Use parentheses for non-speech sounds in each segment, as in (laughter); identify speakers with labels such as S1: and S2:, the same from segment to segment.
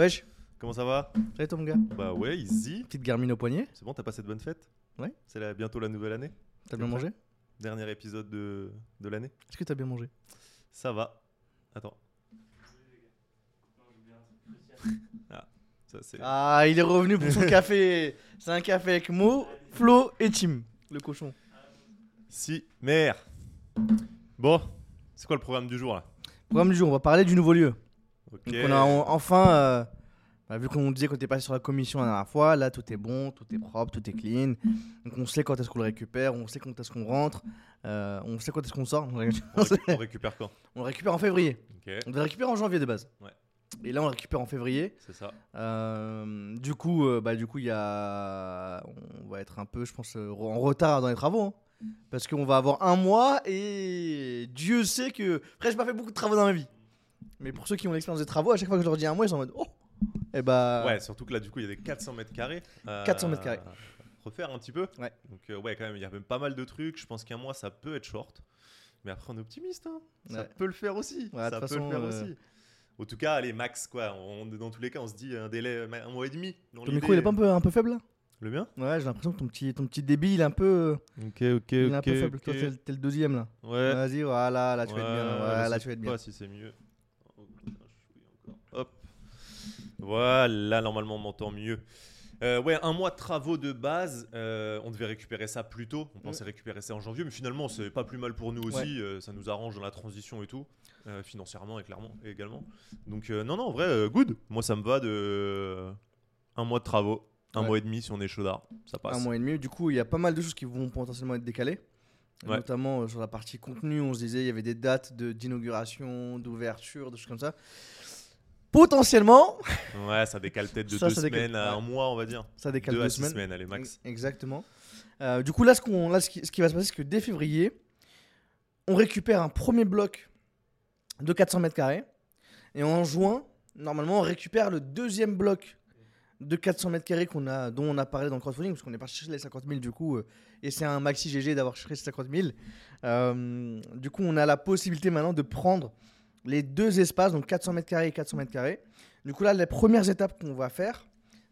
S1: Wesh,
S2: Comment ça va?
S1: Salut toi mon gars?
S2: Bah ouais, easy.
S1: Petite Garmin au poignet.
S2: C'est bon, t'as passé de bonnes fêtes?
S1: Ouais.
S2: C'est la- bientôt la nouvelle année.
S1: T'as bien mangé?
S2: Dernier épisode de, de l'année.
S1: Est-ce que t'as bien mangé?
S2: Ça va. Attends. (laughs) Ah, ça c'est.
S1: Ah, il est revenu pour son café. (laughs) C'est un café avec Mo, Flo et Tim, le cochon.
S2: Si, mère. Bon, c'est quoi le programme du jour là?
S1: Programme du jour, on va parler du nouveau lieu.
S2: Ok.
S1: Donc on a en- enfin, euh, bah, vu qu'on disait qu'on était passé sur la commission la dernière fois, là tout est bon, tout est propre, tout est clean. Donc on sait quand est-ce qu'on le récupère, on sait quand est-ce qu'on rentre, euh, on sait quand est-ce qu'on sort.
S2: On, récu- on récupère quand? (laughs)
S1: On le récupère en février. On devait récupérer en janvier de base.
S2: Ouais.
S1: Et là on le récupère en février.
S2: c'est ça.
S1: Euh, du coup, bah, du coup, y a, on va être un peu, je pense, en retard dans les travaux, hein. parce qu'on va avoir un mois et Dieu sait que, après, j'ai pas fait beaucoup de travaux dans ma vie, mais pour ceux qui ont l'expérience des travaux, à chaque fois que je leur dis un mois, ils sont en mode, oh, et bah,
S2: Ouais, surtout que là, du coup, il y a des 400 mètres carrés. à
S1: 400 mètres carrés.
S2: Refaire un petit peu.
S1: Ouais.
S2: Donc, euh, ouais, quand même, il y a même pas mal de trucs. Je pense qu'un mois, ça peut être short. Mais après, on est optimiste. hein. Ça
S1: Ouais.
S2: peut le faire aussi.
S1: Ouais,
S2: ça peut
S1: façon,
S2: le faire
S1: euh,
S2: aussi. En tout cas, allez, max, quoi. On- dans tous les cas, on se dit un délai, euh, un mois et demi. dans
S1: ton micro il est pas un peu, un peu faible là?
S2: Le mien?
S1: Ouais, j'ai l'impression que ton petit, ton petit débit il est un peu,
S2: Ok, ok,
S1: il est un peu faible. Toi, t'es le- deuxième là.
S2: Ouais.
S1: Vas-y, voilà, là tu vas être bien.
S2: Ouais,
S1: Voilà,
S2: je
S1: là
S2: sais
S1: tu vas être
S2: pas
S1: bien.
S2: si c'est mieux. Oh, putain, je suis encore. Hop. Voilà, normalement, on m'entend mieux. Euh, ouais, un mois de travaux de base. euh, on devait récupérer ça plus tôt. On pensait récupérer ça en janvier, mais finalement, c'est pas plus mal pour nous aussi. euh, ça nous arrange dans la transition et tout, financièrement et clairement et également. Donc, non, non, en vrai, good. Moi, ça me va de un mois de travaux, un
S1: Ouais.
S2: mois et demi si on est chaudard. Ça passe.
S1: un mois et demi. Du coup, il y a pas mal de choses qui vont potentiellement être décalées.
S2: Ouais.
S1: Notamment sur la partie contenu, on se disait il y avait des dates de- d'inauguration, d'ouverture, des choses comme ça. Potentiellement,
S2: Ouais, ça décale peut-être de
S1: Ça,
S2: deux
S1: ça décale,
S2: semaines à
S1: ouais.
S2: un mois, on va dire.
S1: ça décale
S2: deux
S1: deux
S2: à six
S1: semaines.
S2: semaines, allez, max.
S1: Ex- Exactement. Euh, du coup, là, ce, qu'on, là ce, qui, ce qui va se passer, c'est que dès février, on récupère un premier bloc de 400 mètres carrés. Et en juin, normalement, on récupère le deuxième bloc de 400 mètres carrés qu'on a, dont on a parlé dans le crowdfunding, parce qu'on est parti chercher les 50 000 du coup. euh, et c'est un maxi GG d'avoir cherché ces 50 000. Euh, du coup, on a la possibilité maintenant de prendre les deux espaces, donc 400 mètres carrés et 400 mètres carrés. Du coup, là, les premières étapes qu'on va faire,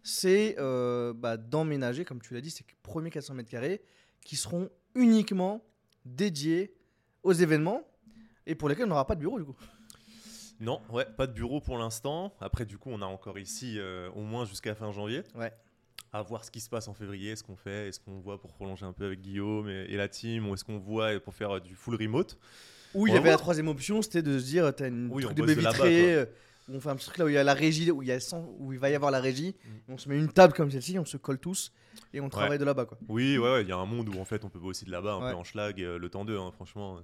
S1: c'est euh, bah, d'emménager, comme tu l'as dit, ces premiers 400 mètres carrés qui seront uniquement dédiés aux événements et pour lesquels on n'aura pas de bureau du coup.
S2: Non, ouais, pas de bureau pour l'instant. Après, du coup, on a encore ici euh, au moins jusqu'à fin janvier.
S1: Ouais.
S2: À voir ce qui se passe en février, ce qu'on fait, est-ce qu'on voit pour prolonger un peu avec Guillaume et, et la team, ou est-ce qu'on voit pour faire du full remote.
S1: Ou il y avait la troisième option, c'était de se dire, t'as une
S2: Oui,
S1: truc de baie vitrée, euh, où on fait un petit truc là où il y a la régie, où il, y a 100 où il va y avoir la régie,
S2: Mm.
S1: on se met une table comme celle-ci, on se colle tous et on travaille de là-bas quoi.
S2: Oui, ouais, ouais, il y a un monde où en fait on peut aussi de là-bas, un
S1: Ouais.
S2: peu en schlag, euh, le temps 2, franchement. euh.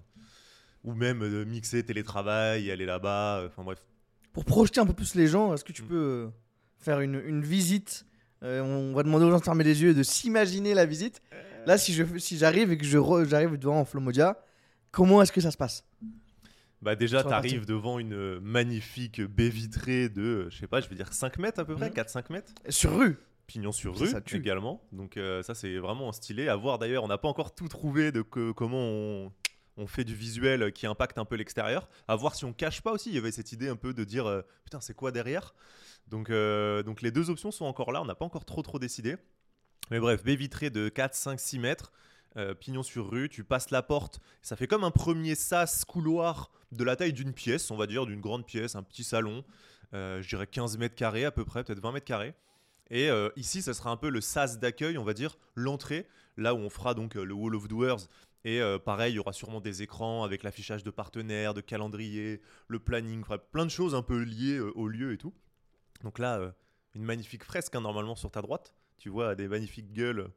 S2: Ou même euh, mixer télétravail, aller là-bas, euh, enfin bref.
S1: Pour projeter un peu plus les gens, est-ce que tu
S2: Mm.
S1: peux faire une, une visite On va demander aux gens de fermer les yeux et de s'imaginer la visite? Là, si je si j'arrive et que je j'arrive devant en Flomodia, comment est-ce que ça se passe?
S2: Bah déjà,
S1: Sur la
S2: t'arrives devant une magnifique baie vitrée de, je sais pas, je vais dire 5 mètres à peu près,
S1: Mhm.
S2: 4-5 mètres.
S1: Sur rue
S2: Pignon sur
S1: Ça,
S2: rue
S1: ça tue.
S2: également. Donc euh, ça c'est vraiment stylé. À voir d'ailleurs, on n'a pas encore tout trouvé de que- comment on, on fait du visuel qui impacte un peu l'extérieur. À voir si on cache pas aussi. Il y avait cette idée un peu de dire euh, putain c'est quoi derrière? Donc, euh, donc les deux options sont encore là. On n'a pas encore trop trop décidé. Mais bref, baie vitrée de 4, 5, 6 mètres. Euh, pignon sur rue, tu passes la porte, ça fait comme un premier sas couloir de la taille d'une pièce, on va dire, d'une grande pièce, un petit salon, euh, je dirais 15 mètres carrés à peu près, peut-être 20 mètres carrés. Et euh, ici, ça sera un peu le sas d'accueil, on va dire, l'entrée, là où on fera donc euh, le Wall of Doers. Et pareil, il y aura sûrement des écrans avec l'affichage de partenaires, de calendrier, le planning, plein de choses un peu liées au lieu et tout. Donc là, une magnifique fresque hein, normalement sur ta droite. Tu vois des magnifiques gueules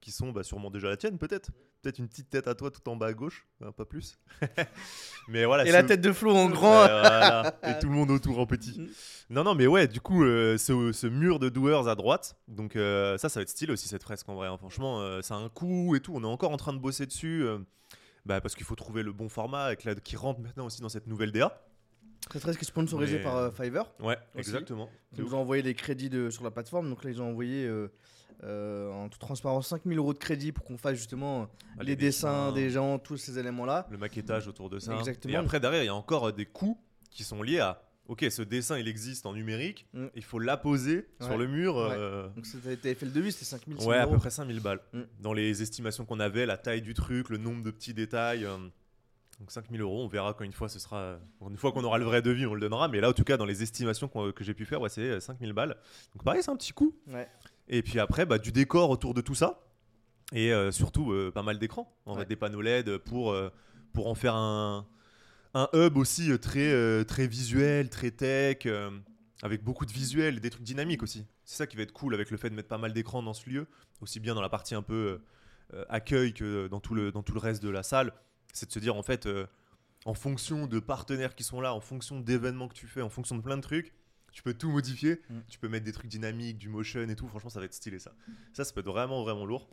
S2: qui sont bah, sûrement déjà la tienne, peut-être. Peut-être une petite tête à toi tout en bas à gauche, hein, pas plus. (laughs) mais voilà.
S1: Et la tête de Flo en grand.
S2: Ouais, voilà. (laughs) Et tout le monde autour en petit.
S1: Mm.
S2: Non, non, mais ouais, du coup, euh, ce, ce mur de doers à droite, donc euh, ça, ça va être stylé aussi cette fresque en vrai. hein. Franchement, euh, ça a un coup et tout. On est encore en train de bosser dessus. euh, bah, parce qu'il faut trouver le bon format avec la, qui rentre maintenant aussi dans cette nouvelle DA.
S1: Très très sponsorisé
S2: Mais-
S1: par euh, Fiverr.
S2: Ouais,
S1: Aussi.
S2: exactement.
S1: Ils nous ont envoyé les crédits de, sur la plateforme. Donc là, ils ont envoyé euh, euh, en toute transparence 5000 euros de crédit pour qu'on fasse justement
S2: Ah,
S1: les, dessins, des gens, tous ces éléments-là.
S2: le maquettage autour de ça.
S1: Exactement.
S2: Et après, derrière, il y a encore euh, des coûts qui sont liés à, ok, ce dessin il existe en numérique,
S1: Mm.
S2: il faut l'apposer sur le mur.
S1: Ouais.
S2: euh,
S1: Donc t'avais fait le devis, c'était 5000
S2: Ouais, à peu près 5000 balles.
S1: Mm.
S2: Dans les estimations qu'on avait, la taille du truc, le nombre de petits détails. euh, donc 5000 euros, on verra quand une fois ce sera. Une fois qu'on aura le vrai devis, on le donnera. Mais là, en tout cas, dans les estimations qu'on- que j'ai pu faire, ouais, c'est euh, 5000 balles. Donc pareil, c'est un petit coup.
S1: Ouais.
S2: Et puis après, bah, du décor autour de tout ça. Et euh, surtout, euh, pas mal d'écrans. En
S1: Ouais.
S2: fait, des panneaux LED pour, euh, pour en faire un, un hub aussi très, très visuel, très tech, avec beaucoup de visuels et des trucs dynamiques aussi. C'est ça qui va être cool avec le fait de mettre pas mal d'écrans dans ce lieu, aussi bien dans la partie un peu accueil que dans tout, le, dans tout le reste de la salle. C'est de se dire, en fait, en fonction de partenaires qui sont là, en fonction d'événements que tu fais, en fonction de plein de trucs, tu peux tout modifier.
S1: Mm.
S2: Tu peux mettre des trucs dynamiques, du motion et tout. Franchement, ça va être stylé ça. Ça, ça peut être vraiment, vraiment lourd.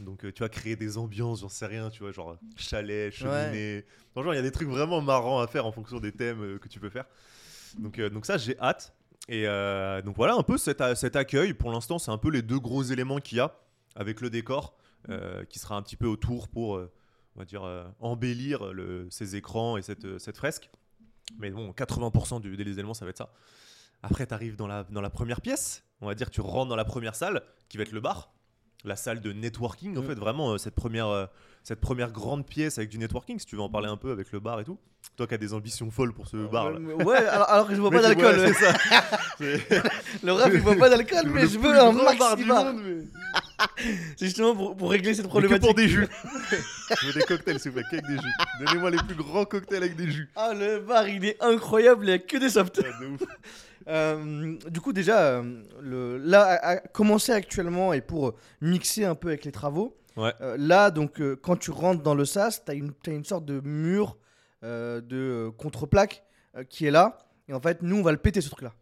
S2: Donc, euh, tu vas créer des ambiances, j'en sais rien, tu vois, genre chalet, cheminée. Franchement, il y a des trucs vraiment marrants à faire en fonction des thèmes euh, que tu peux faire. Donc, euh, donc ça, j'ai hâte. Et donc voilà, un peu cet, cet accueil. Pour l'instant, c'est un peu les deux gros éléments qu'il y a avec le décor qui sera un petit peu autour pour, on va dire, embellir le- ces écrans et cette, cette fresque. Mais bon, 80% du, des éléments, ça va être ça. Après, tu arrives dans la, dans la première pièce. On va dire, tu rentres dans la première salle qui va être le bar. La salle de networking, en
S1: Mm.
S2: fait, vraiment, euh, cette première, euh, cette première grande pièce avec du networking, si tu veux en parler un peu avec le bar et tout. Toi qui as des ambitions folles pour ce bar. là.
S1: Ouais, alors, alors que je bois (laughs) pas d'alcool.
S2: ouais, ça. (laughs)
S1: Le rap il boit pas d'alcool, mais je veux un
S2: grand bar du monde, mais- (laughs)
S1: C'est justement pour, pour régler cette
S2: Mais que
S1: problématique.
S2: pour des jus. je veux des cocktails, s'il vous plaît, qu'avec des jus. Donnez-moi les plus grands cocktails avec des jus.
S1: Ah, le bar il est incroyable, il y a que des softs.
S2: Ah, de ouf.
S1: Euh, du coup, déjà, euh, le, là, à, à commencer actuellement et pour mixer un peu avec les travaux,
S2: Ouais.
S1: euh, là, donc, euh, quand tu rentres dans le SAS, tu as, une t'as une sorte de mur de contreplaque qui est là. Et en fait, nous, on va le péter ce truc-là.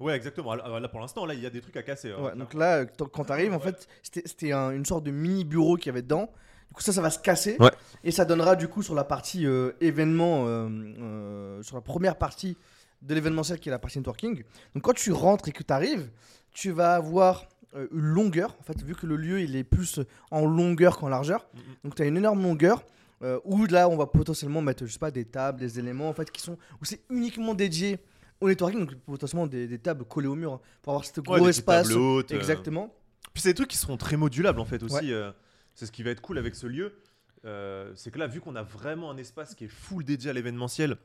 S2: Ouais, exactement. Alors, Là, pour l'instant, là, il y a des trucs à casser. hein.
S1: Ouais, donc là, quand tu arrives, en fait, c'était c'était un- une sorte de mini bureau qu'il y avait dedans. Du coup, ça, ça va se casser.
S2: Ouais.
S1: Et ça donnera, du coup, sur la partie euh, événement, euh, euh, sur la première partie de l'événementiel qui est la partie networking. Donc, quand tu rentres et que tu arrives, tu vas avoir euh, une longueur. En fait, vu que le lieu, il est plus en longueur qu'en largeur.
S2: Mhm.
S1: Donc, tu as une énorme longueur. euh, où là, on va potentiellement mettre, je sais pas, des tables, des éléments, en fait, qui sont. où c'est uniquement dédié au networking. Donc, potentiellement des, des tables collées au mur hein, pour avoir ce
S2: Ouais,
S1: gros
S2: petites
S1: espace.
S2: euh.
S1: Exactement.
S2: Puis c'est des trucs qui seront très modulables en fait aussi.
S1: Ouais.
S2: c'est ce qui va être cool avec ce lieu. C'est que là, vu qu'on a vraiment un espace qui est full dédié à l'événementiel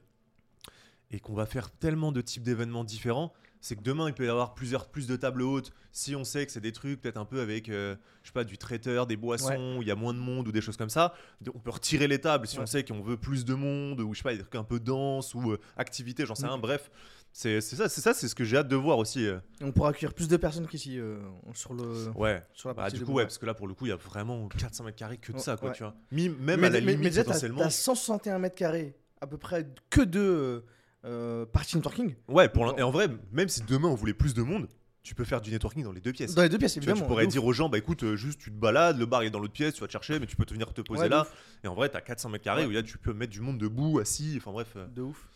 S2: et qu'on va faire tellement de types d'événements différents, c'est que demain il peut y avoir plusieurs plus de tables hautes. Si on sait que c'est des trucs peut-être un peu avec, euh, je sais pas, du traiteur, des boissons, où il y a moins de monde ou des choses comme ça, on peut retirer les tables si
S1: Ouais.
S2: on sait qu'on veut plus de monde ou je sais pas, des trucs un peu denses ou euh, activités, j'en sais
S1: Mm.
S2: rien. Bref, c'est ça, c'est ça, c'est ce que j'ai hâte de voir aussi. euh.
S1: Et on pourra accueillir plus de personnes qu'ici euh, sur, le,
S2: Ouais.
S1: sur la
S2: Bah,
S1: partie
S2: du
S1: de
S2: coup, ouais, parce que là, pour le coup, il y a vraiment 400 mètres carrés que de ça, quoi, tu vois. Même
S1: mais,
S2: à la
S1: mais-
S2: limite,
S1: mais déjà,
S2: potentiellement.
S1: t'as 161 mètres carrés, à peu près que de euh, parties networking.
S2: Ouais, pour et en vrai, même si demain on voulait plus de monde, tu peux faire du networking dans les deux pièces.
S1: Dans les deux pièces,
S2: Tu, vois,
S1: évidemment.
S2: tu pourrais dire aux gens, bah écoute, euh, juste tu te balades, le bar est dans l'autre pièce, tu vas te chercher, mais tu peux te venir te poser
S1: Ouais,
S2: là. Et en vrai, t'as 400 mètres carrés
S1: Ouais.
S2: où là, tu peux mettre du monde debout, assis, enfin bref. euh.
S1: De ouf.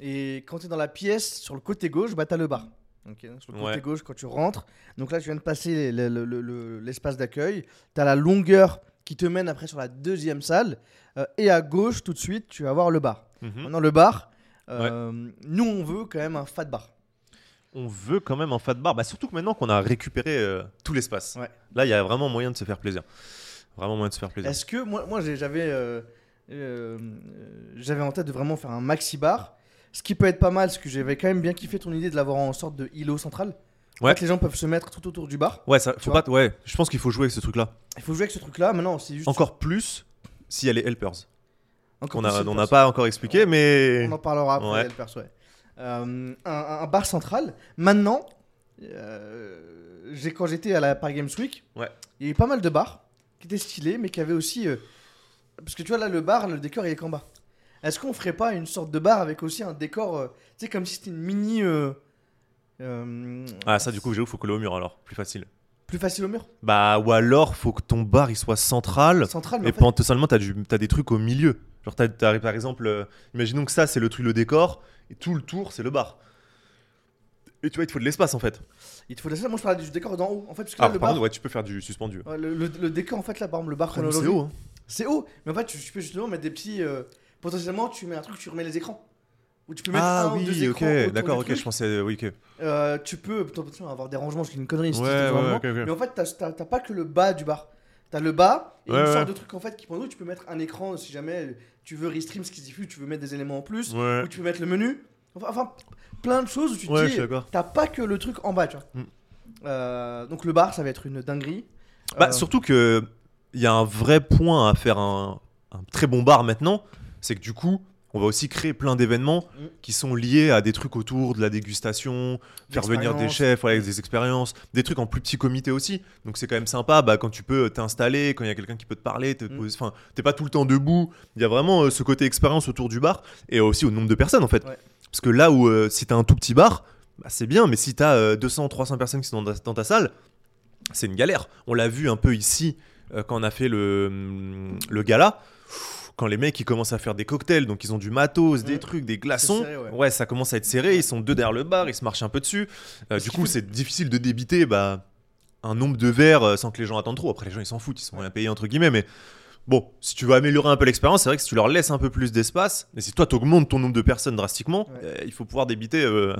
S1: Et quand tu es dans la pièce, sur le côté gauche, bah, tu as le bar. Ok, sur le côté
S2: Ouais.
S1: gauche, quand tu rentres. Donc là, tu viens de passer le- le- le- le- l'espace d'accueil. Tu as la longueur qui te mène après sur la deuxième salle. Euh, et à gauche, tout de suite, tu vas voir le bar.
S2: mhm.
S1: Maintenant, le bar, euh, nous, on veut quand même un fat bar.
S2: On veut quand même un fat bar, bah, surtout que maintenant qu'on a récupéré euh, tout l'espace.
S1: Ouais.
S2: Là, il y a vraiment moyen de se faire plaisir. Vraiment moyen de se faire plaisir.
S1: Est-ce que moi, j'avais euh, j'avais en tête de vraiment faire un maxi bar. Ce qui peut être pas mal, parce que j'avais quand même bien kiffé ton idée de l'avoir en sorte de îlot central.
S2: Ouais.
S1: Que les gens peuvent se mettre tout autour du bar.
S2: Ouais, ça, faut pas, ouais, je pense qu'il faut jouer avec ce truc-là.
S1: Il faut jouer avec ce truc-là. Maintenant, c'est juste.
S2: Encore plus s'il y a les helpers. Qu'on on n'a pas encore expliqué, mais.
S1: On en parlera après,
S2: Ouais.
S1: le perso, ouais. Euh, un, un bar central. Maintenant, euh, quand j'étais à la Paris Games Week,
S2: Ouais.
S1: il y a eu pas mal de bars qui étaient stylés, mais qui avaient aussi. euh, parce que tu vois, là, le bar, le décor, il est qu'en bas. Est-ce qu'on ferait pas une sorte de bar avec aussi un décor, tu sais, comme si c'était une mini.
S2: Ah, ça, du coup, j'avoue, faut coller au mur alors, plus facile.
S1: Plus facile au mur?
S2: Bah, ou alors, faut que ton bar il soit central.
S1: Central, mais
S2: Et
S1: en fait-
S2: potentiellement, t'as du- t'as des trucs au milieu. Genre, t'as, par exemple, euh, imaginons que ça, c'est le truc, le décor, et tout le tour, c'est le bar. Et tu vois, il te faut de l'espace en fait.
S1: il te faut de. Moi, je parlais du décor d'en haut. En fait, parce que
S2: Ah,
S1: là, le
S2: par
S1: bar.
S2: contre, ouais, tu peux faire du suspendu.
S1: ouais, le, le- le décor, en fait, là, par exemple, le bar
S2: Ah, c'est haut, hein.
S1: C'est haut, mais en fait, tu, tu peux justement mettre des petits. euh, potentiellement, tu mets un truc, tu remets les écrans. où tu peux mettre
S2: Ah
S1: un ou deux
S2: oui,
S1: écrans
S2: ok,
S1: autour
S2: d'accord,
S1: du
S2: ok,
S1: truc.
S2: je pensais, oui, ok.
S1: Euh, tu peux attention, avoir des rangements, c'est une connerie. si
S2: Ouais,
S1: tu fais des
S2: ouais,
S1: rangements.
S2: ok, ok.
S1: Mais en fait, t'as- t'as t'as pas que le bas du bar. T'as le bas et
S2: Ouais,
S1: une
S2: ouais.
S1: sorte de truc en fait qui pendant où tu peux mettre un écran si jamais tu veux restream ce qui se diffuse, tu veux mettre des éléments en plus,
S2: Ouais,
S1: ou tu peux mettre le menu. Enfin, enfin, plein de choses où tu te dis, t'as pas que le truc en bas, tu vois.
S2: Mm.
S1: Euh, donc le bar, ça va être une dinguerie.
S2: Bah,
S1: Euh,
S2: surtout que il y a un vrai point à faire un, un très bon bar maintenant, c'est que du coup, on va aussi créer plein d'événements
S1: Mm.
S2: qui sont liés à des trucs autour de la dégustation, faire venir des chefs, avec des expériences, des trucs en plus petit comité aussi. Donc c'est quand même sympa bah, quand tu peux t'installer, quand il y a quelqu'un qui peut te parler, te
S1: Mm.
S2: poser- enfin, t'es pas tout le temps debout. Il y a vraiment euh, ce côté expérience autour du bar et aussi au nombre de personnes en fait.
S1: Ouais.
S2: Parce que là où euh, si t'as un tout petit bar, bah, c'est bien, mais si t'as euh, 200, 300 personnes qui sont dans ta- dans ta salle, c'est une galère. On l'a vu un peu ici euh, quand on a fait le, le gala. Quand les mecs ils commencent à faire des cocktails, donc ils ont du matos, des
S1: Mhm.
S2: trucs, des glaçons.
S1: serré, ouais.
S2: ouais. ça commence à être serré. Ils sont deux derrière le bar, ils se marchent un peu dessus. Euh, du coup, c'est difficile de débiter bah, un nombre de verres euh, sans que les gens attendent trop. Après, les gens ils s'en foutent, ils sont rien payés entre guillemets. Mais bon, si tu veux améliorer un peu l'expérience, c'est vrai que si tu leur laisses un peu plus d'espace, et si toi tu augmentes ton nombre de personnes drastiquement,
S1: Ouais.
S2: euh, il faut pouvoir débiter euh,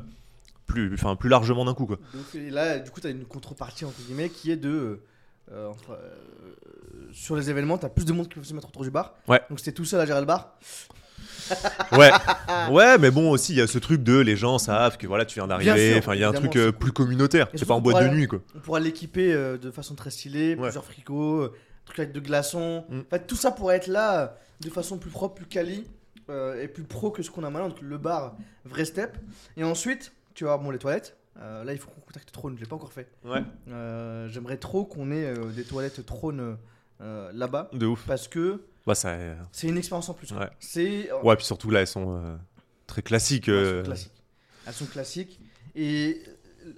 S2: plus, plus largement d'un coup. Quoi.
S1: Donc, et là, du coup, tu as une contrepartie, entre guillemets, qui est de. Euh, enfin, euh, sur les événements, tu as plus de monde qui veut se mettre autour du bar.
S2: Ouais.
S1: Donc, c'était tout seul à gérer le bar. (laughs)
S2: Ouais, ouais, mais bon aussi il y a ce truc de les gens savent que voilà tu viens d'arriver. Enfin il y a un truc euh, plus communautaire. C'est pas en boîte de nuit quoi.
S1: On pourra l'équiper de façon très stylée,
S2: Ouais.
S1: plusieurs frigos, euh, trucs avec de glaçons.
S2: Mm.
S1: En fait, tout ça pourrait être là de façon plus propre, plus quali et plus pro que ce qu'on a maintenant. Donc, le bar, vrai step. Et ensuite, tu vas voir bon, les toilettes. Euh, là, il faut qu'on contacte Trône, je l'ai pas encore fait.
S2: Ouais.
S1: Euh, J'aimerais trop qu'on ait euh, des toilettes Trône là-bas
S2: De ouf.
S1: parce que
S2: Bah ça.
S1: c'est une expérience en plus. quoi.
S2: Ouais.
S1: C'est
S2: Ouais puis surtout là elles sont très classiques.
S1: Elles sont classiques. Elles sont classiques. Et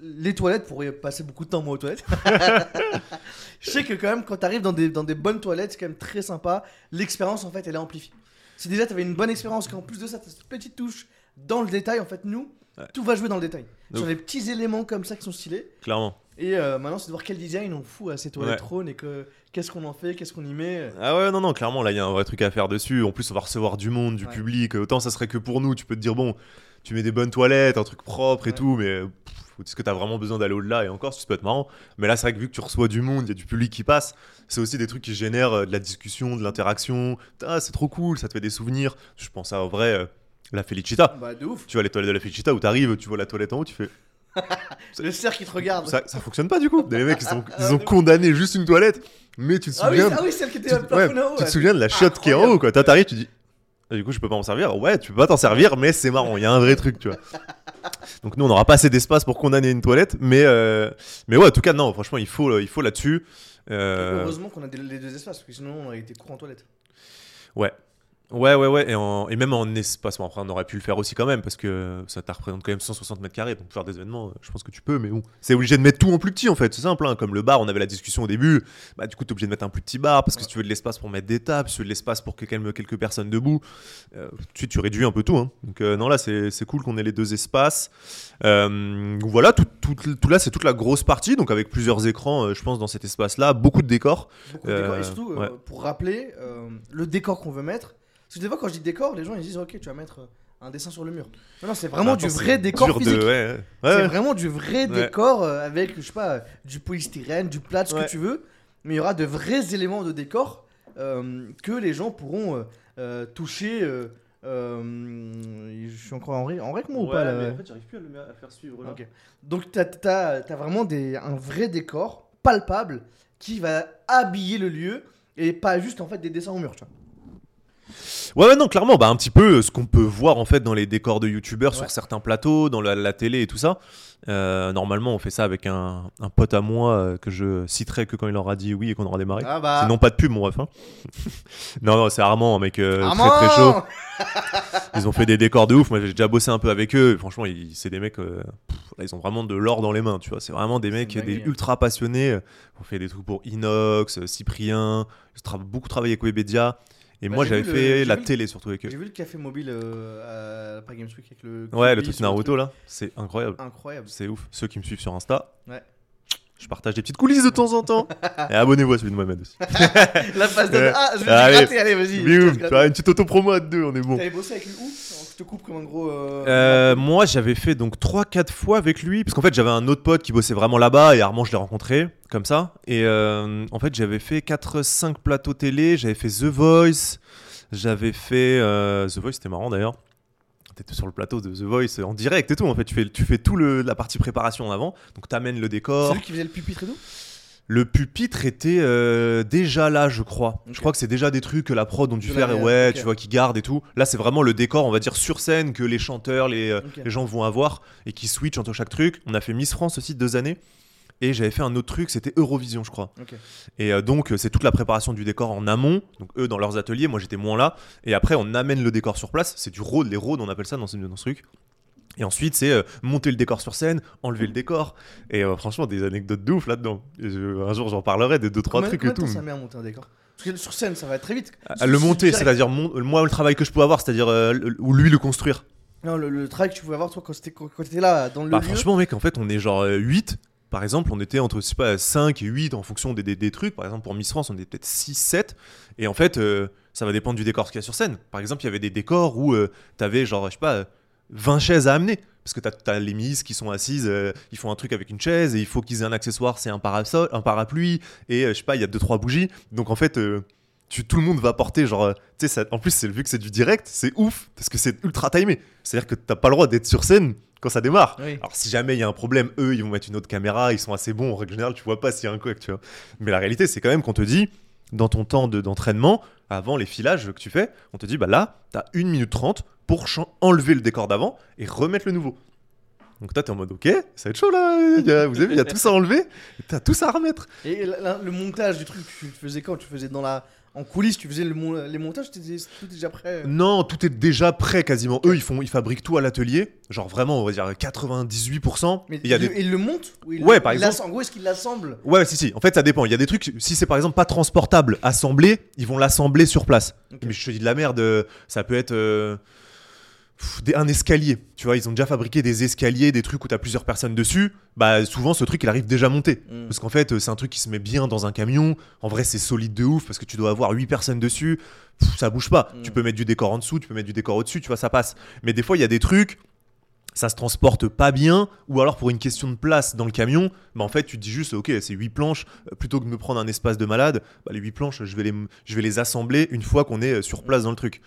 S1: les toilettes, pourraient passer beaucoup de temps moi aux toilettes. (laughs) je sais que quand même, quand tu arrives dans des, dans des bonnes toilettes, c'est quand même très sympa. L'expérience, en fait, elle est amplifiée. Si déjà tu avais une bonne expérience, qu'en plus de ça, tu as cette petite touche dans le détail, en fait, nous,
S2: Ouais.
S1: tout va jouer dans le détail. Sur les petits éléments comme ça qui sont stylés.
S2: Clairement.
S1: Et euh, maintenant, c'est de voir quel design on fout à ces toilettes
S2: Ouais.
S1: trônes et que qu'est-ce qu'on en fait, qu'est-ce qu'on y met.
S2: Ah ouais, non, non, clairement, là, il y a un vrai truc à faire dessus. En plus, on va recevoir du monde, du
S1: Ouais.
S2: public. Autant ça serait que pour nous, tu peux te dire, bon, tu mets des bonnes toilettes, un truc propre et
S1: Ouais.
S2: tout, mais est-ce que t'as vraiment besoin d'aller au-delà? Et encore, ça peut être marrant. Mais là, c'est vrai que vu que tu reçois du monde, il y a du public qui passe, c'est aussi des trucs qui génèrent euh, de la discussion, de l'interaction. Ah, c'est trop cool, ça te fait des souvenirs. Je pense à, en vrai, euh, la Felicita.
S1: Bah, de ouf.
S2: Tu vois les toilettes de la Felicita où t'arrives, tu vois la toilette en haut, tu fais. (laughs)
S1: Le cerf qui te regarde.
S2: Ça, ça fonctionne pas du coup. Les mecs, ils, sont, (laughs) ils
S1: Ah,
S2: ont
S1: de-
S2: condamné juste une toilette, mais tu te
S1: Ah oui,
S2: souviens.
S1: ah oui, celle qui était
S2: tu, ouais,
S1: en haut.
S2: tu te souviens de la chiotte qui est en haut quoi. T'arrives, tu dis. Ah, Du coup, je peux pas m'en servir. Ouais, tu peux pas t'en servir, mais c'est marrant. Il y a un vrai truc, tu vois. (laughs) Donc nous, on n'aura pas assez d'espace pour condamner une toilette, mais euh, mais ouais, en tout cas, non. Franchement, il faut il faut là-dessus. Euh,
S1: Heureusement qu'on a des- les deux espaces, parce que sinon on aurait été court en toilette.
S2: Ouais, ouais, ouais. Et, en- et même en espace, bon, après, on aurait pu le faire aussi quand même, parce que ça te représente quand même 160 mètres carrés. Donc, faire des événements, euh, je pense que tu peux, mais bon. C'est obligé de mettre tout en plus petit, en fait. C'est simple, hein. Comme le bar, on avait la discussion au début. Bah, du coup, t'es obligé de mettre un plus petit bar, parce que si tu veux de l'espace pour mettre des tables, si tu veux de l'espace pour que calme quelques personnes debout, euh, tout de suite, tu réduis un peu tout. Hein. Donc, euh, non, là, c'est cool qu'on ait les deux espaces. Euh, voilà, tout, tout, tout là, c'est toute la grosse partie. Donc, avec plusieurs écrans, euh, je pense, dans cet espace-là. Beaucoup de décors.
S1: Beaucoup de décors. Et surtout,
S2: ouais.
S1: pour rappeler, euh, le décor qu'on veut mettre. Parce que des fois, quand je dis décor, les gens ils disent Ok, tu vas mettre euh, un dessin sur le mur. Non, non, c'est vraiment du vrai décor physique. C'est vraiment du vrai décor euh, avec, je sais pas, du polystyrène, du plat, ce
S2: Ouais.
S1: que tu veux. Mais il y aura de vrais éléments de décor euh, que les gens pourront euh, euh, toucher. euh, euh, je suis encore en, ré- en moi ou pas là
S2: fait, j'arrive plus à, le, à faire suivre.
S1: Donc t'as as, vraiment des, un vrai décor palpable qui va habiller le lieu et pas juste en fait des dessins au mur. Tu vois.
S2: Ouais, ouais, non, clairement, bah, un petit peu euh, ce qu'on peut voir en fait dans les décors de youtubeurs
S1: Ouais.
S2: sur certains plateaux, dans la, la télé et tout ça. Euh, normalement, on fait ça avec un, un pote à moi euh, que je citerai que quand il aura dit oui et qu'on aura démarré.
S1: Ah bah.
S2: Sinon, pas de pub, mon ref. hein. (laughs) non, non, c'est Armand, un mec euh,
S1: Armand
S2: très très chaud. (laughs) Ils ont fait des décors de ouf. Moi, j'ai déjà bossé un peu avec eux. Franchement, ils- c'est des mecs. pff, là, ils ont vraiment de l'or dans les mains, tu vois. C'est vraiment des mecs, des
S1: dinguerie.
S2: ultra passionnés. On fait des trucs pour Inox, Cyprien. Tra- beaucoup travaillé avec Webedia. Et
S1: Bah,
S2: moi, j'avais
S1: le-
S2: fait la télé surtout avec eux.
S1: J'ai vu le café mobile euh, à Paris Games Week avec le.
S2: Ouais, le truc Naruto là, c'est incroyable.
S1: Incroyable.
S2: C'est ouf. Ceux qui me suivent sur Insta,
S1: Ouais.
S2: Je partage des petites coulisses de temps en temps. et abonnez-vous à celui de Mohamed aussi. (laughs)
S1: La phase de. Ah, je vais
S2: Allez.
S1: te gratter, allez, vas-y. laisse
S2: tu vois, une petite auto-promo à deux, on est bon.
S1: T'avais bossé avec lui où Je te coupe comme un gros. euh,
S2: Euh, moi, j'avais fait donc 3-4 fois avec lui, parce qu'en fait, j'avais un autre pote qui bossait vraiment là-bas, et Armand, je l'ai rencontré, comme ça. Et euh, en fait, j'avais fait 4-5 plateaux télé, j'avais fait The Voice, j'avais fait. The Voice, c'était marrant d'ailleurs. T'étais sur le plateau de The Voice en direct et tout. En fait, tu fais, tu fais tout le, la partie préparation en avant, donc t'amènes le
S1: C'est
S2: décor.
S1: lui qui faisait le pupitre et tout?
S2: Le pupitre était euh, déjà là, je crois. Je crois que c'est déjà des trucs que la prod ont dû
S1: De
S2: faire, et ouais, tu vois, qui gardent et tout. Là, c'est vraiment le décor, on va dire, sur scène que les chanteurs, les, euh, les gens vont avoir et qui switch entre chaque truc. On a fait Miss France aussi deux années. Et j'avais fait un autre truc, c'était Eurovision, je crois.
S1: Ok.
S2: Et euh, donc, euh, c'est toute la préparation du décor en amont. Donc, eux, dans leurs ateliers, moi, j'étais moins là. Et après, on amène le décor sur place. C'est du road, les roads, on appelle ça dans ce, dans ce truc. Et ensuite, c'est euh, monter le décor sur scène, enlever le décor. Et euh, franchement, des anecdotes de ouf là-dedans. Un jour, j'en parlerai des deux, trois
S1: Combien-
S2: trucs
S1: combien
S2: et tout.
S1: ça met à monter un décor? Parce que sur scène, ça va très vite.
S2: À le monter, c'est-à-dire moi, le travail que je peux avoir, c'est-à-dire euh, ou lui le construire.
S1: Non, le, le travail que tu pouvais avoir, toi, quand t'étais là, dans le
S2: Bah,
S1: lieu.
S2: franchement, mec, en fait, on est genre euh, 8. Par exemple, on était entre je sais pas, 5 et 8 en fonction des, des- trucs. Par exemple, pour Miss France, on était peut-être 6, 7. Et en fait, euh, ça va dépendre du décor qu'il y a sur scène. Par exemple, il y avait des décors où tu t'avais genre, je sais pas, euh, 20 chaises à amener. Parce que t'as as les Miss qui sont assises, euh, ils font un truc avec une chaise et il faut qu'ils aient un accessoire, c'est un, parasol, un parapluie. Et euh, je sais pas, il y a 2-3 bougies. Donc en fait. euh, tu, tout le monde va porter genre euh, tu sais en plus vu que c'est du direct c'est ouf parce que c'est ultra timé c'est à dire que t'as pas le droit d'être sur scène quand ça démarre
S1: Oui.
S2: alors si jamais il y a un problème, eux ils vont mettre une autre caméra, ils sont assez bons en règle générale, tu vois pas s'il y a un couac, tu vois. Mais la réalité c'est quand même qu'on te dit dans ton temps de- d'entraînement, avant les filages que tu fais, on te dit bah là t'as 1 minute 30 pour enlever le décor d'avant et remettre le nouveau. Donc toi t'es en mode ok, ça va être chaud là, vous avez vu, il y a tout ça à enlever, t'as tout ça à remettre.
S1: Et la- la- le montage du truc, tu le faisais quand? Tu le faisais dans la. En coulisses, tu faisais le mon- les montages, t'étais tout est déjà prêt.
S2: Non, tout est déjà prêt quasiment. Eux ils font, ils fabriquent tout à l'atelier, genre vraiment on va dire 98%.
S1: Mais
S2: il y a
S1: il,
S2: des...
S1: il le monte ou il,
S2: Ouais, par exemple.
S1: En gros, est-ce qu'il l'assemble
S2: Ouais, si, si. En fait, ça dépend. Il y a des trucs, si c'est par exemple pas transportable, assemblé, ils vont l'assembler sur place. Mais je te dis de la merde, euh, ça peut être euh, un escalier. Tu vois, ils ont déjà fabriqué des escaliers, des trucs où tu as plusieurs personnes dessus. Bah, souvent, ce truc, il arrive déjà monté.
S1: Mm.
S2: Parce qu'en fait, euh, c'est un truc qui se met bien dans un camion. En vrai, c'est solide de ouf parce que tu dois avoir 8 personnes dessus. Pff, ça bouge pas.
S1: Mm.
S2: Tu peux mettre du décor en dessous, tu peux mettre du décor au-dessus, tu vois, ça passe. Mais des fois, il y a des trucs, ça se transporte pas bien, ou alors pour une question de place dans le camion, bah en fait, tu te dis juste, ok, c'est 8 planches, euh, plutôt que de me prendre un espace de malade, bah, les 8 planches, je vais les, je vais les assembler une fois qu'on est euh, sur place dans le truc.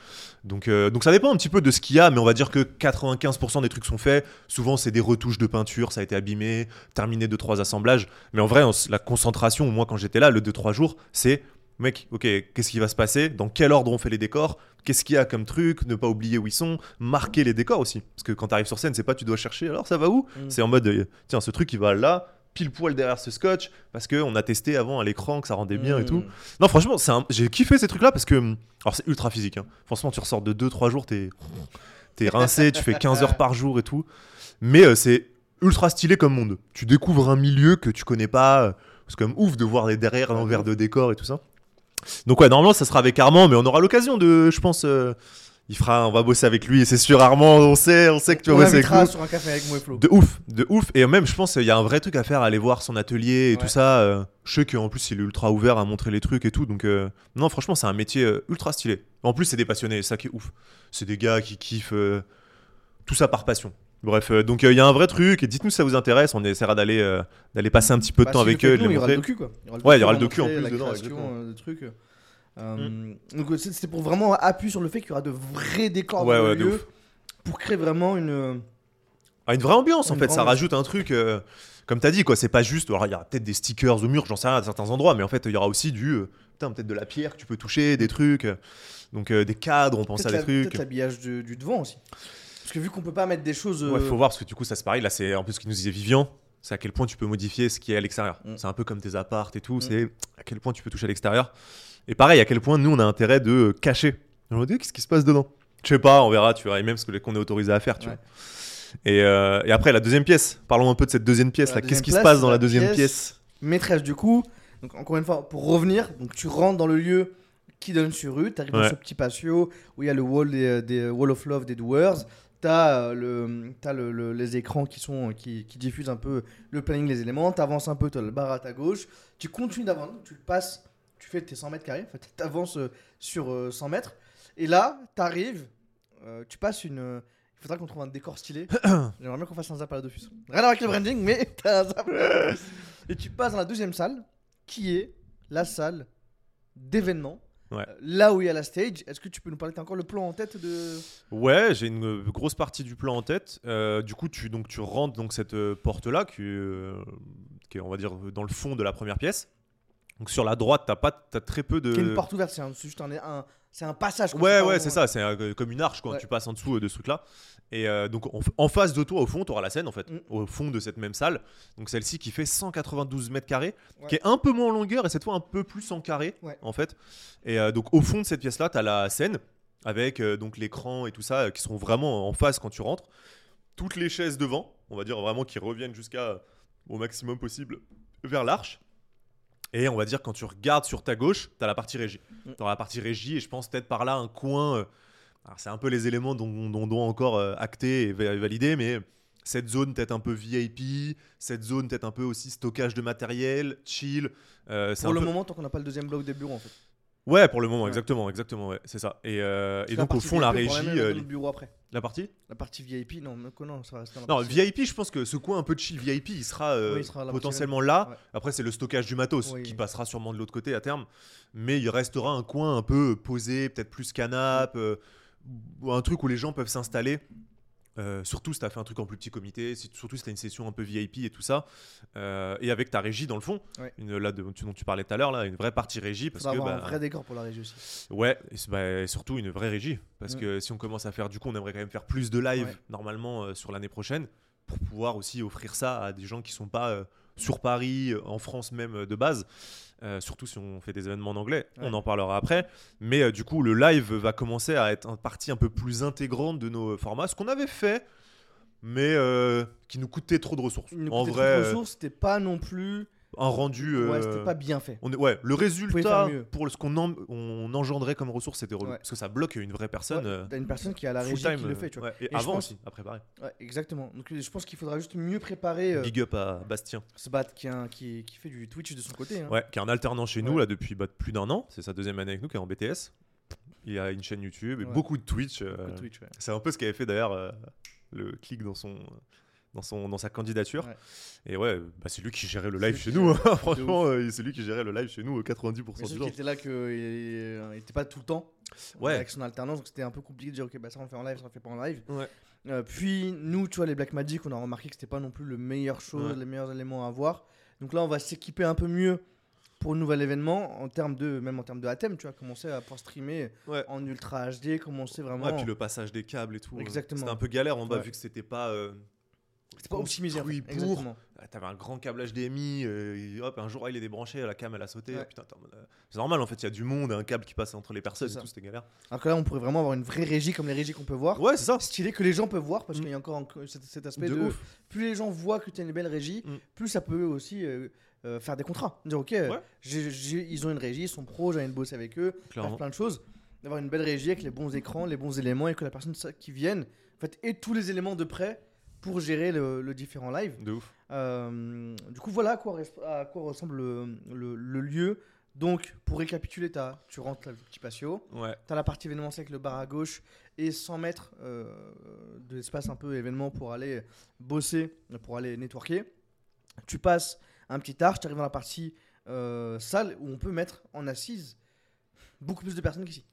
S2: Donc, euh, donc ça dépend un petit peu de ce qu'il y a, mais on va dire que 95% des trucs sont faits. Souvent, c'est des retouches de peinture, ça a été abîmé, terminé 2-3 assemblages. Mais en vrai, la concentration, moi quand j'étais là, le 2-3 jours, c'est mec, ok, qu'est-ce qui va se passer? Dans quel ordre on fait les décors? Qu'est-ce qu'il y a comme truc? Ne pas oublier où ils sont. Marquer les décors aussi. Parce que quand tu arrives sur scène, c'est pas tu dois chercher, alors ça va où?
S1: Mm.
S2: C'est en mode, euh, tiens, ce truc il va là, pile poil derrière ce scotch, parce qu'on a testé avant à l'écran que ça rendait bien et
S1: Mm.
S2: tout. Non, franchement, un- j'ai kiffé ces trucs-là parce que. hum, Alors, c'est ultra physique. Hein. Franchement, tu ressors de 2-3 jours, t'es es rincé, tu fais 15 heures par jour et tout. Mais euh, c'est ultra stylé comme monde. Tu découvres un milieu que tu connais pas. euh, C'est même ouf de voir les derrière, l'envers de décor et tout ça. Donc, ouais, normalement, ça sera avec Armand, mais on aura l'occasion de. Je pense. euh, il fera, on va bosser avec lui, c'est sûr, Armand, on sait, on sait que tu vas
S1: On
S2: bosser avec
S1: l'invitera sur un café avec moi et Flo.
S2: De ouf, de ouf. Et même, je pense qu'il y a un vrai truc à faire, aller voir son atelier et
S1: Ouais.
S2: tout ça. euh, je sais qu'en plus, il est ultra ouvert à montrer les trucs et tout. Donc, euh, non, franchement, c'est un métier ultra stylé. En plus, c'est des passionnés, ça qui est ouf. C'est des gars qui kiffent tout ça par passion. Bref, euh, donc euh, il y a un vrai truc. Et dites-nous si ça vous intéresse. On essaiera d'aller euh, d'aller passer un petit peu de
S1: Bah,
S2: temps
S1: si
S2: avec eux,
S1: nous,
S2: les
S1: il y aura le docu quoi. Il
S2: Ouais, il y aura le docu en plus
S1: la
S2: dedans,
S1: création. Euh, Donc c'était pour vraiment appuyer sur le fait qu'il y aura de vrais décors
S2: Ouais,
S1: dans
S2: ouais,
S1: le
S2: de
S1: lieu
S2: ouf.
S1: pour créer vraiment une.
S2: Ah, une vraie ambiance en fait, ça
S1: ambiance.
S2: rajoute un truc, comme t'as dit quoi, c'est pas juste, alors il y aura peut-être des stickers au mur, j'en sais rien à certains endroits, mais en fait il y aura aussi du, putain peut-être de la pierre que tu peux toucher, des trucs, donc des cadres, on pense à des
S1: la-
S2: trucs.
S1: peut-être l'habillage de- du devant aussi. Parce que vu qu'on peut pas mettre des choses.
S2: Ouais,
S1: euh,
S2: faut voir parce que du coup ça se pareil, là c'est un peu ce qui nous disait Vivian, c'est à quel point tu peux modifier ce qui est à l'extérieur.
S1: Mm.
S2: C'est un peu comme tes appartes et tout,
S1: Mm.
S2: c'est à quel point tu peux toucher à l'extérieur. Et pareil, à quel point nous on a intérêt de euh, cacher. On me dit qu'est-ce qui se passe dedans? Je sais pas, on verra, tu vois, et même ce qu'on est autorisé à faire, tu
S1: Ouais.
S2: vois. Et, euh, et après la deuxième pièce, parlons un peu de cette deuxième pièce
S1: La
S2: là. Qu'est-ce qui se passe dans
S1: la
S2: deuxième
S1: pièce-
S2: pièce?
S1: Maîtresse du coup. Donc encore une fois, pour revenir, donc tu rentres dans le lieu qui donne sur rue, tu arrives dans ce petit patio où il y a le wall des, des Wall of Love des Doers, T'as euh, le, t'as le, le- les écrans qui, sont, qui, qui diffusent un peu le planning, les éléments. T'avances un peu, t'as le bar à ta gauche. Tu continues d'avancer, tu passes, tu fais tes 100 mètres carrés. En fait, t'avances euh, sur euh, 100 mètres. Et là, t'arrives, euh, tu passes une. euh, Il faudra qu'on trouve un décor stylé. (coughs) J'aimerais bien qu'on fasse un zap à la Dofus. Rien à voir avec le branding, mais (laughs) t'as un zap. Et tu passes dans la deuxième salle, qui est la salle d'événements.
S2: Ouais.
S1: Euh, Là où il y a la stage, est-ce que tu peux nous parler T'as encore le plan en tête de.
S2: Ouais, j'ai une euh, grosse partie du plan en tête. Euh, du coup, tu, donc, tu rentres donc cette porte là, qui, euh, qui est, on va dire, dans le fond de la première pièce. Donc sur la droite, t'as pas, t'as très peu de.
S1: Qui est une porte ouverte, c'est un- c'est juste un, un- c'est un passage.
S2: Ouais, ouais, c'est ça, c'est euh, comme une arche quand
S1: Ouais.
S2: tu passes en dessous euh, de ce truc-là. Et euh, donc en, en face de toi, au fond, tu auras la scène en fait,
S1: Mm.
S2: au fond de cette même salle. Donc celle-ci qui fait 192 mètres carrés,
S1: Ouais.
S2: qui est un peu moins en longueur et cette fois un peu plus en carré
S1: Ouais.
S2: en fait. Et euh, donc au fond de cette pièce-là, tu as la scène avec euh, donc l'écran et tout ça euh, qui sont vraiment en face quand tu rentres. Toutes les chaises devant, on va dire vraiment qui reviennent jusqu'à euh, au maximum possible vers l'arche. Et on va dire quand tu regardes sur ta gauche, tu as la partie régie.
S1: Mm.
S2: Dans la partie régie, et je pense peut-être par là un coin. euh, alors c'est un peu les éléments dont on doit encore euh, acter et va- valider, mais cette zone peut-être un peu VIP, cette zone peut-être un peu aussi stockage de matériel, chill. euh,
S1: Pour le
S2: peu-
S1: moment, tant qu'on n'a pas le deuxième bloc des bureaux en fait.
S2: Ouais, pour le moment,
S1: Ouais.
S2: exactement, exactement, ouais, c'est ça. Et, euh, et donc au fond, la régie, euh,
S1: bureau après.
S2: la partie?
S1: La partie VIP, non, non, ça la
S2: Non, VIP, je pense que ce coin un peu de chill VIP, il sera, euh,
S1: Oui, il sera à la
S2: potentiellement là.
S1: Ouais.
S2: Après, c'est le stockage du matos
S1: Oui.
S2: qui passera sûrement de l'autre côté à terme. Mais il restera un coin un peu posé, peut-être plus canap, euh, un truc où les gens peuvent s'installer. Euh, surtout si tu as fait un truc en plus petit comité, si- surtout si tu as une session un peu VIP et tout ça. Euh, et avec ta régie dans le fond,
S1: Ouais.
S2: une, là, de, dont tu parlais tout à l'heure, là, une vraie partie régie. Parce
S1: faudra
S2: que,
S1: avoir
S2: bah,
S1: un vrai décor pour la régie aussi.
S2: Ouais, et bah, surtout une vraie régie. Parce
S1: Mm.
S2: que si on commence à faire, du coup, on aimerait quand même faire plus de live
S1: Ouais.
S2: normalement euh, sur l'année prochaine pour pouvoir aussi offrir ça à des gens qui sont pas sur Paris, en France même de base. Euh, surtout si on fait des événements en anglais,
S1: Ouais.
S2: on en parlera après. Mais euh, du coup, le live va commencer à être une partie un peu plus intégrante de nos formats, ce qu'on avait fait, mais euh, qui nous coûtait trop de ressources.
S1: Il nous
S2: en
S1: coûtait trop
S2: vrai,
S1: de ressources, c'était pas non plus.
S2: Un rendu.
S1: Ouais,
S2: euh,
S1: c'était pas bien fait.
S2: on est, ouais, le résultat pour ce qu'on en- on engendrait comme ressources, c'était relou.
S1: Ouais.
S2: Parce que ça bloque une vraie personne. Euh,
S1: T'as une personne qui a la régie
S2: full-time,
S1: qui le
S2: euh,
S1: fait, tu vois.
S2: Et, avant
S1: pense-
S2: aussi, à préparer.
S1: Exactement. Donc je pense qu'il faudra juste mieux préparer euh,
S2: Big up à Bastien.
S1: Sbat qui, un- qui, qui fait du Twitch de son côté. hein.
S2: Ouais, qui est un alternant chez nous là depuis bah, plus d'un an. C'est sa deuxième année avec nous, qui est en BTS. Il a une chaîne YouTube et beaucoup de Twitch. euh. C'est un peu ce qu'avait fait d'ailleurs euh, le clic dans son. Dans, son, dans sa candidature.
S1: Ouais.
S2: Et ouais, bah, c'est lui qui gérait le live chez nous. hein. Franchement, euh, c'est lui qui gérait le live chez nous euh, 90%
S1: Mais
S2: du temps.
S1: qu'il était là qu'il n'était pas tout le temps.
S2: Ouais.
S1: Avec son alternance, donc c'était un peu compliqué de dire ok, bah ça on le fait en live, ça on le fait pas en live.
S2: Ouais.
S1: Euh, puis nous, tu vois, les Black Magic, on a remarqué que c'était pas non plus le meilleur chose, les meilleurs éléments à avoir. Donc là, on va s'équiper un peu mieux pour le nouvel événement en termes de même en termes de ATEM, tu vois, commencer à pouvoir streamer
S2: Ouais.
S1: en ultra HD, commencer vraiment.
S2: Ouais, puis le passage des câbles et tout. euh,
S1: Exactement.
S2: C'était un peu galère en bas
S1: Ouais.
S2: vu que c'était pas. euh,
S1: C'est pas optimisé.
S2: construit pour.
S1: Exactement.
S2: Ah, T'avais un grand câble HDMI, euh, hop, un jour il est débranché, la cam elle a sauté.
S1: Ouais.
S2: Putain, euh, c'est normal en fait, il y a du monde, un câble qui passe entre les personnes et tout, c'était galère.
S1: Alors que là, on pourrait vraiment avoir une vraie régie comme les régies qu'on peut voir.
S2: Ouais, c'est ça.
S1: Stylé que les gens peuvent voir parce
S2: Mm.
S1: qu'il y a encore en- cet, cet aspect
S2: De
S1: de,
S2: ouf.
S1: plus les gens voient que tu as une belle régie,
S2: Mm.
S1: plus ça peut aussi euh, euh, faire des contrats. Dire ok, ils ont une régie, ils sont pros, j'ai envie de bosser avec eux, faire plein de choses, d'avoir une belle régie avec les bons écrans, les bons éléments et que la personne qui vienne en fait ait tous les éléments de près pour gérer le, le différent live.
S2: De ouf.
S1: Euh, du coup, voilà à quoi, res- à quoi ressemble le, le- le lieu. Donc, pour récapituler, t'as- tu rentres le petit patio.
S2: Ouais.
S1: Tu as la partie événementielle avec le bar à gauche et 100 mètres euh, de l'espace un peu événement pour aller bosser, pour aller networker. Tu passes un petit arche, tu arrives dans la partie euh, salle où on peut mettre en assise beaucoup plus de personnes qu'ici.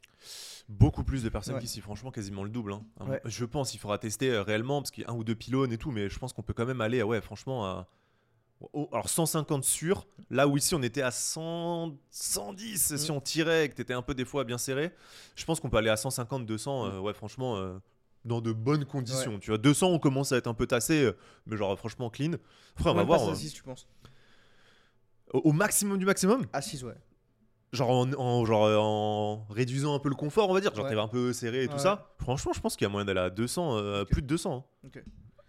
S2: Beaucoup plus de personnes
S1: Ouais.
S2: qu'ici, franchement, quasiment le double. hein.
S1: Ouais.
S2: Je pense, il faudra tester euh, réellement, parce qu'il y a un ou deux pylônes et tout, mais je pense qu'on peut quand même aller, ouais, franchement, à. alors 150 sur, là où ici on était à 100, 110 si
S1: Mm.
S2: on tirait et que t'étais un peu des fois bien serré, je pense qu'on peut aller à 150, 200,
S1: Mm.
S2: euh, ouais franchement, euh, dans de bonnes conditions. Tu vois, 200 on commence à être un peu tassé, euh, mais genre franchement clean. Après on va voir,
S1: tu penses
S2: au, au maximum du maximum,
S1: Assise, ouais.
S2: Genre en, en- genre euh, en réduisant un peu le confort on va dire, genre
S1: Ouais.
S2: t'es un peu serré et tout
S1: Ouais.
S2: ça. Franchement je pense qu'il y a moyen d'aller à 200, euh, plus de 200. hein.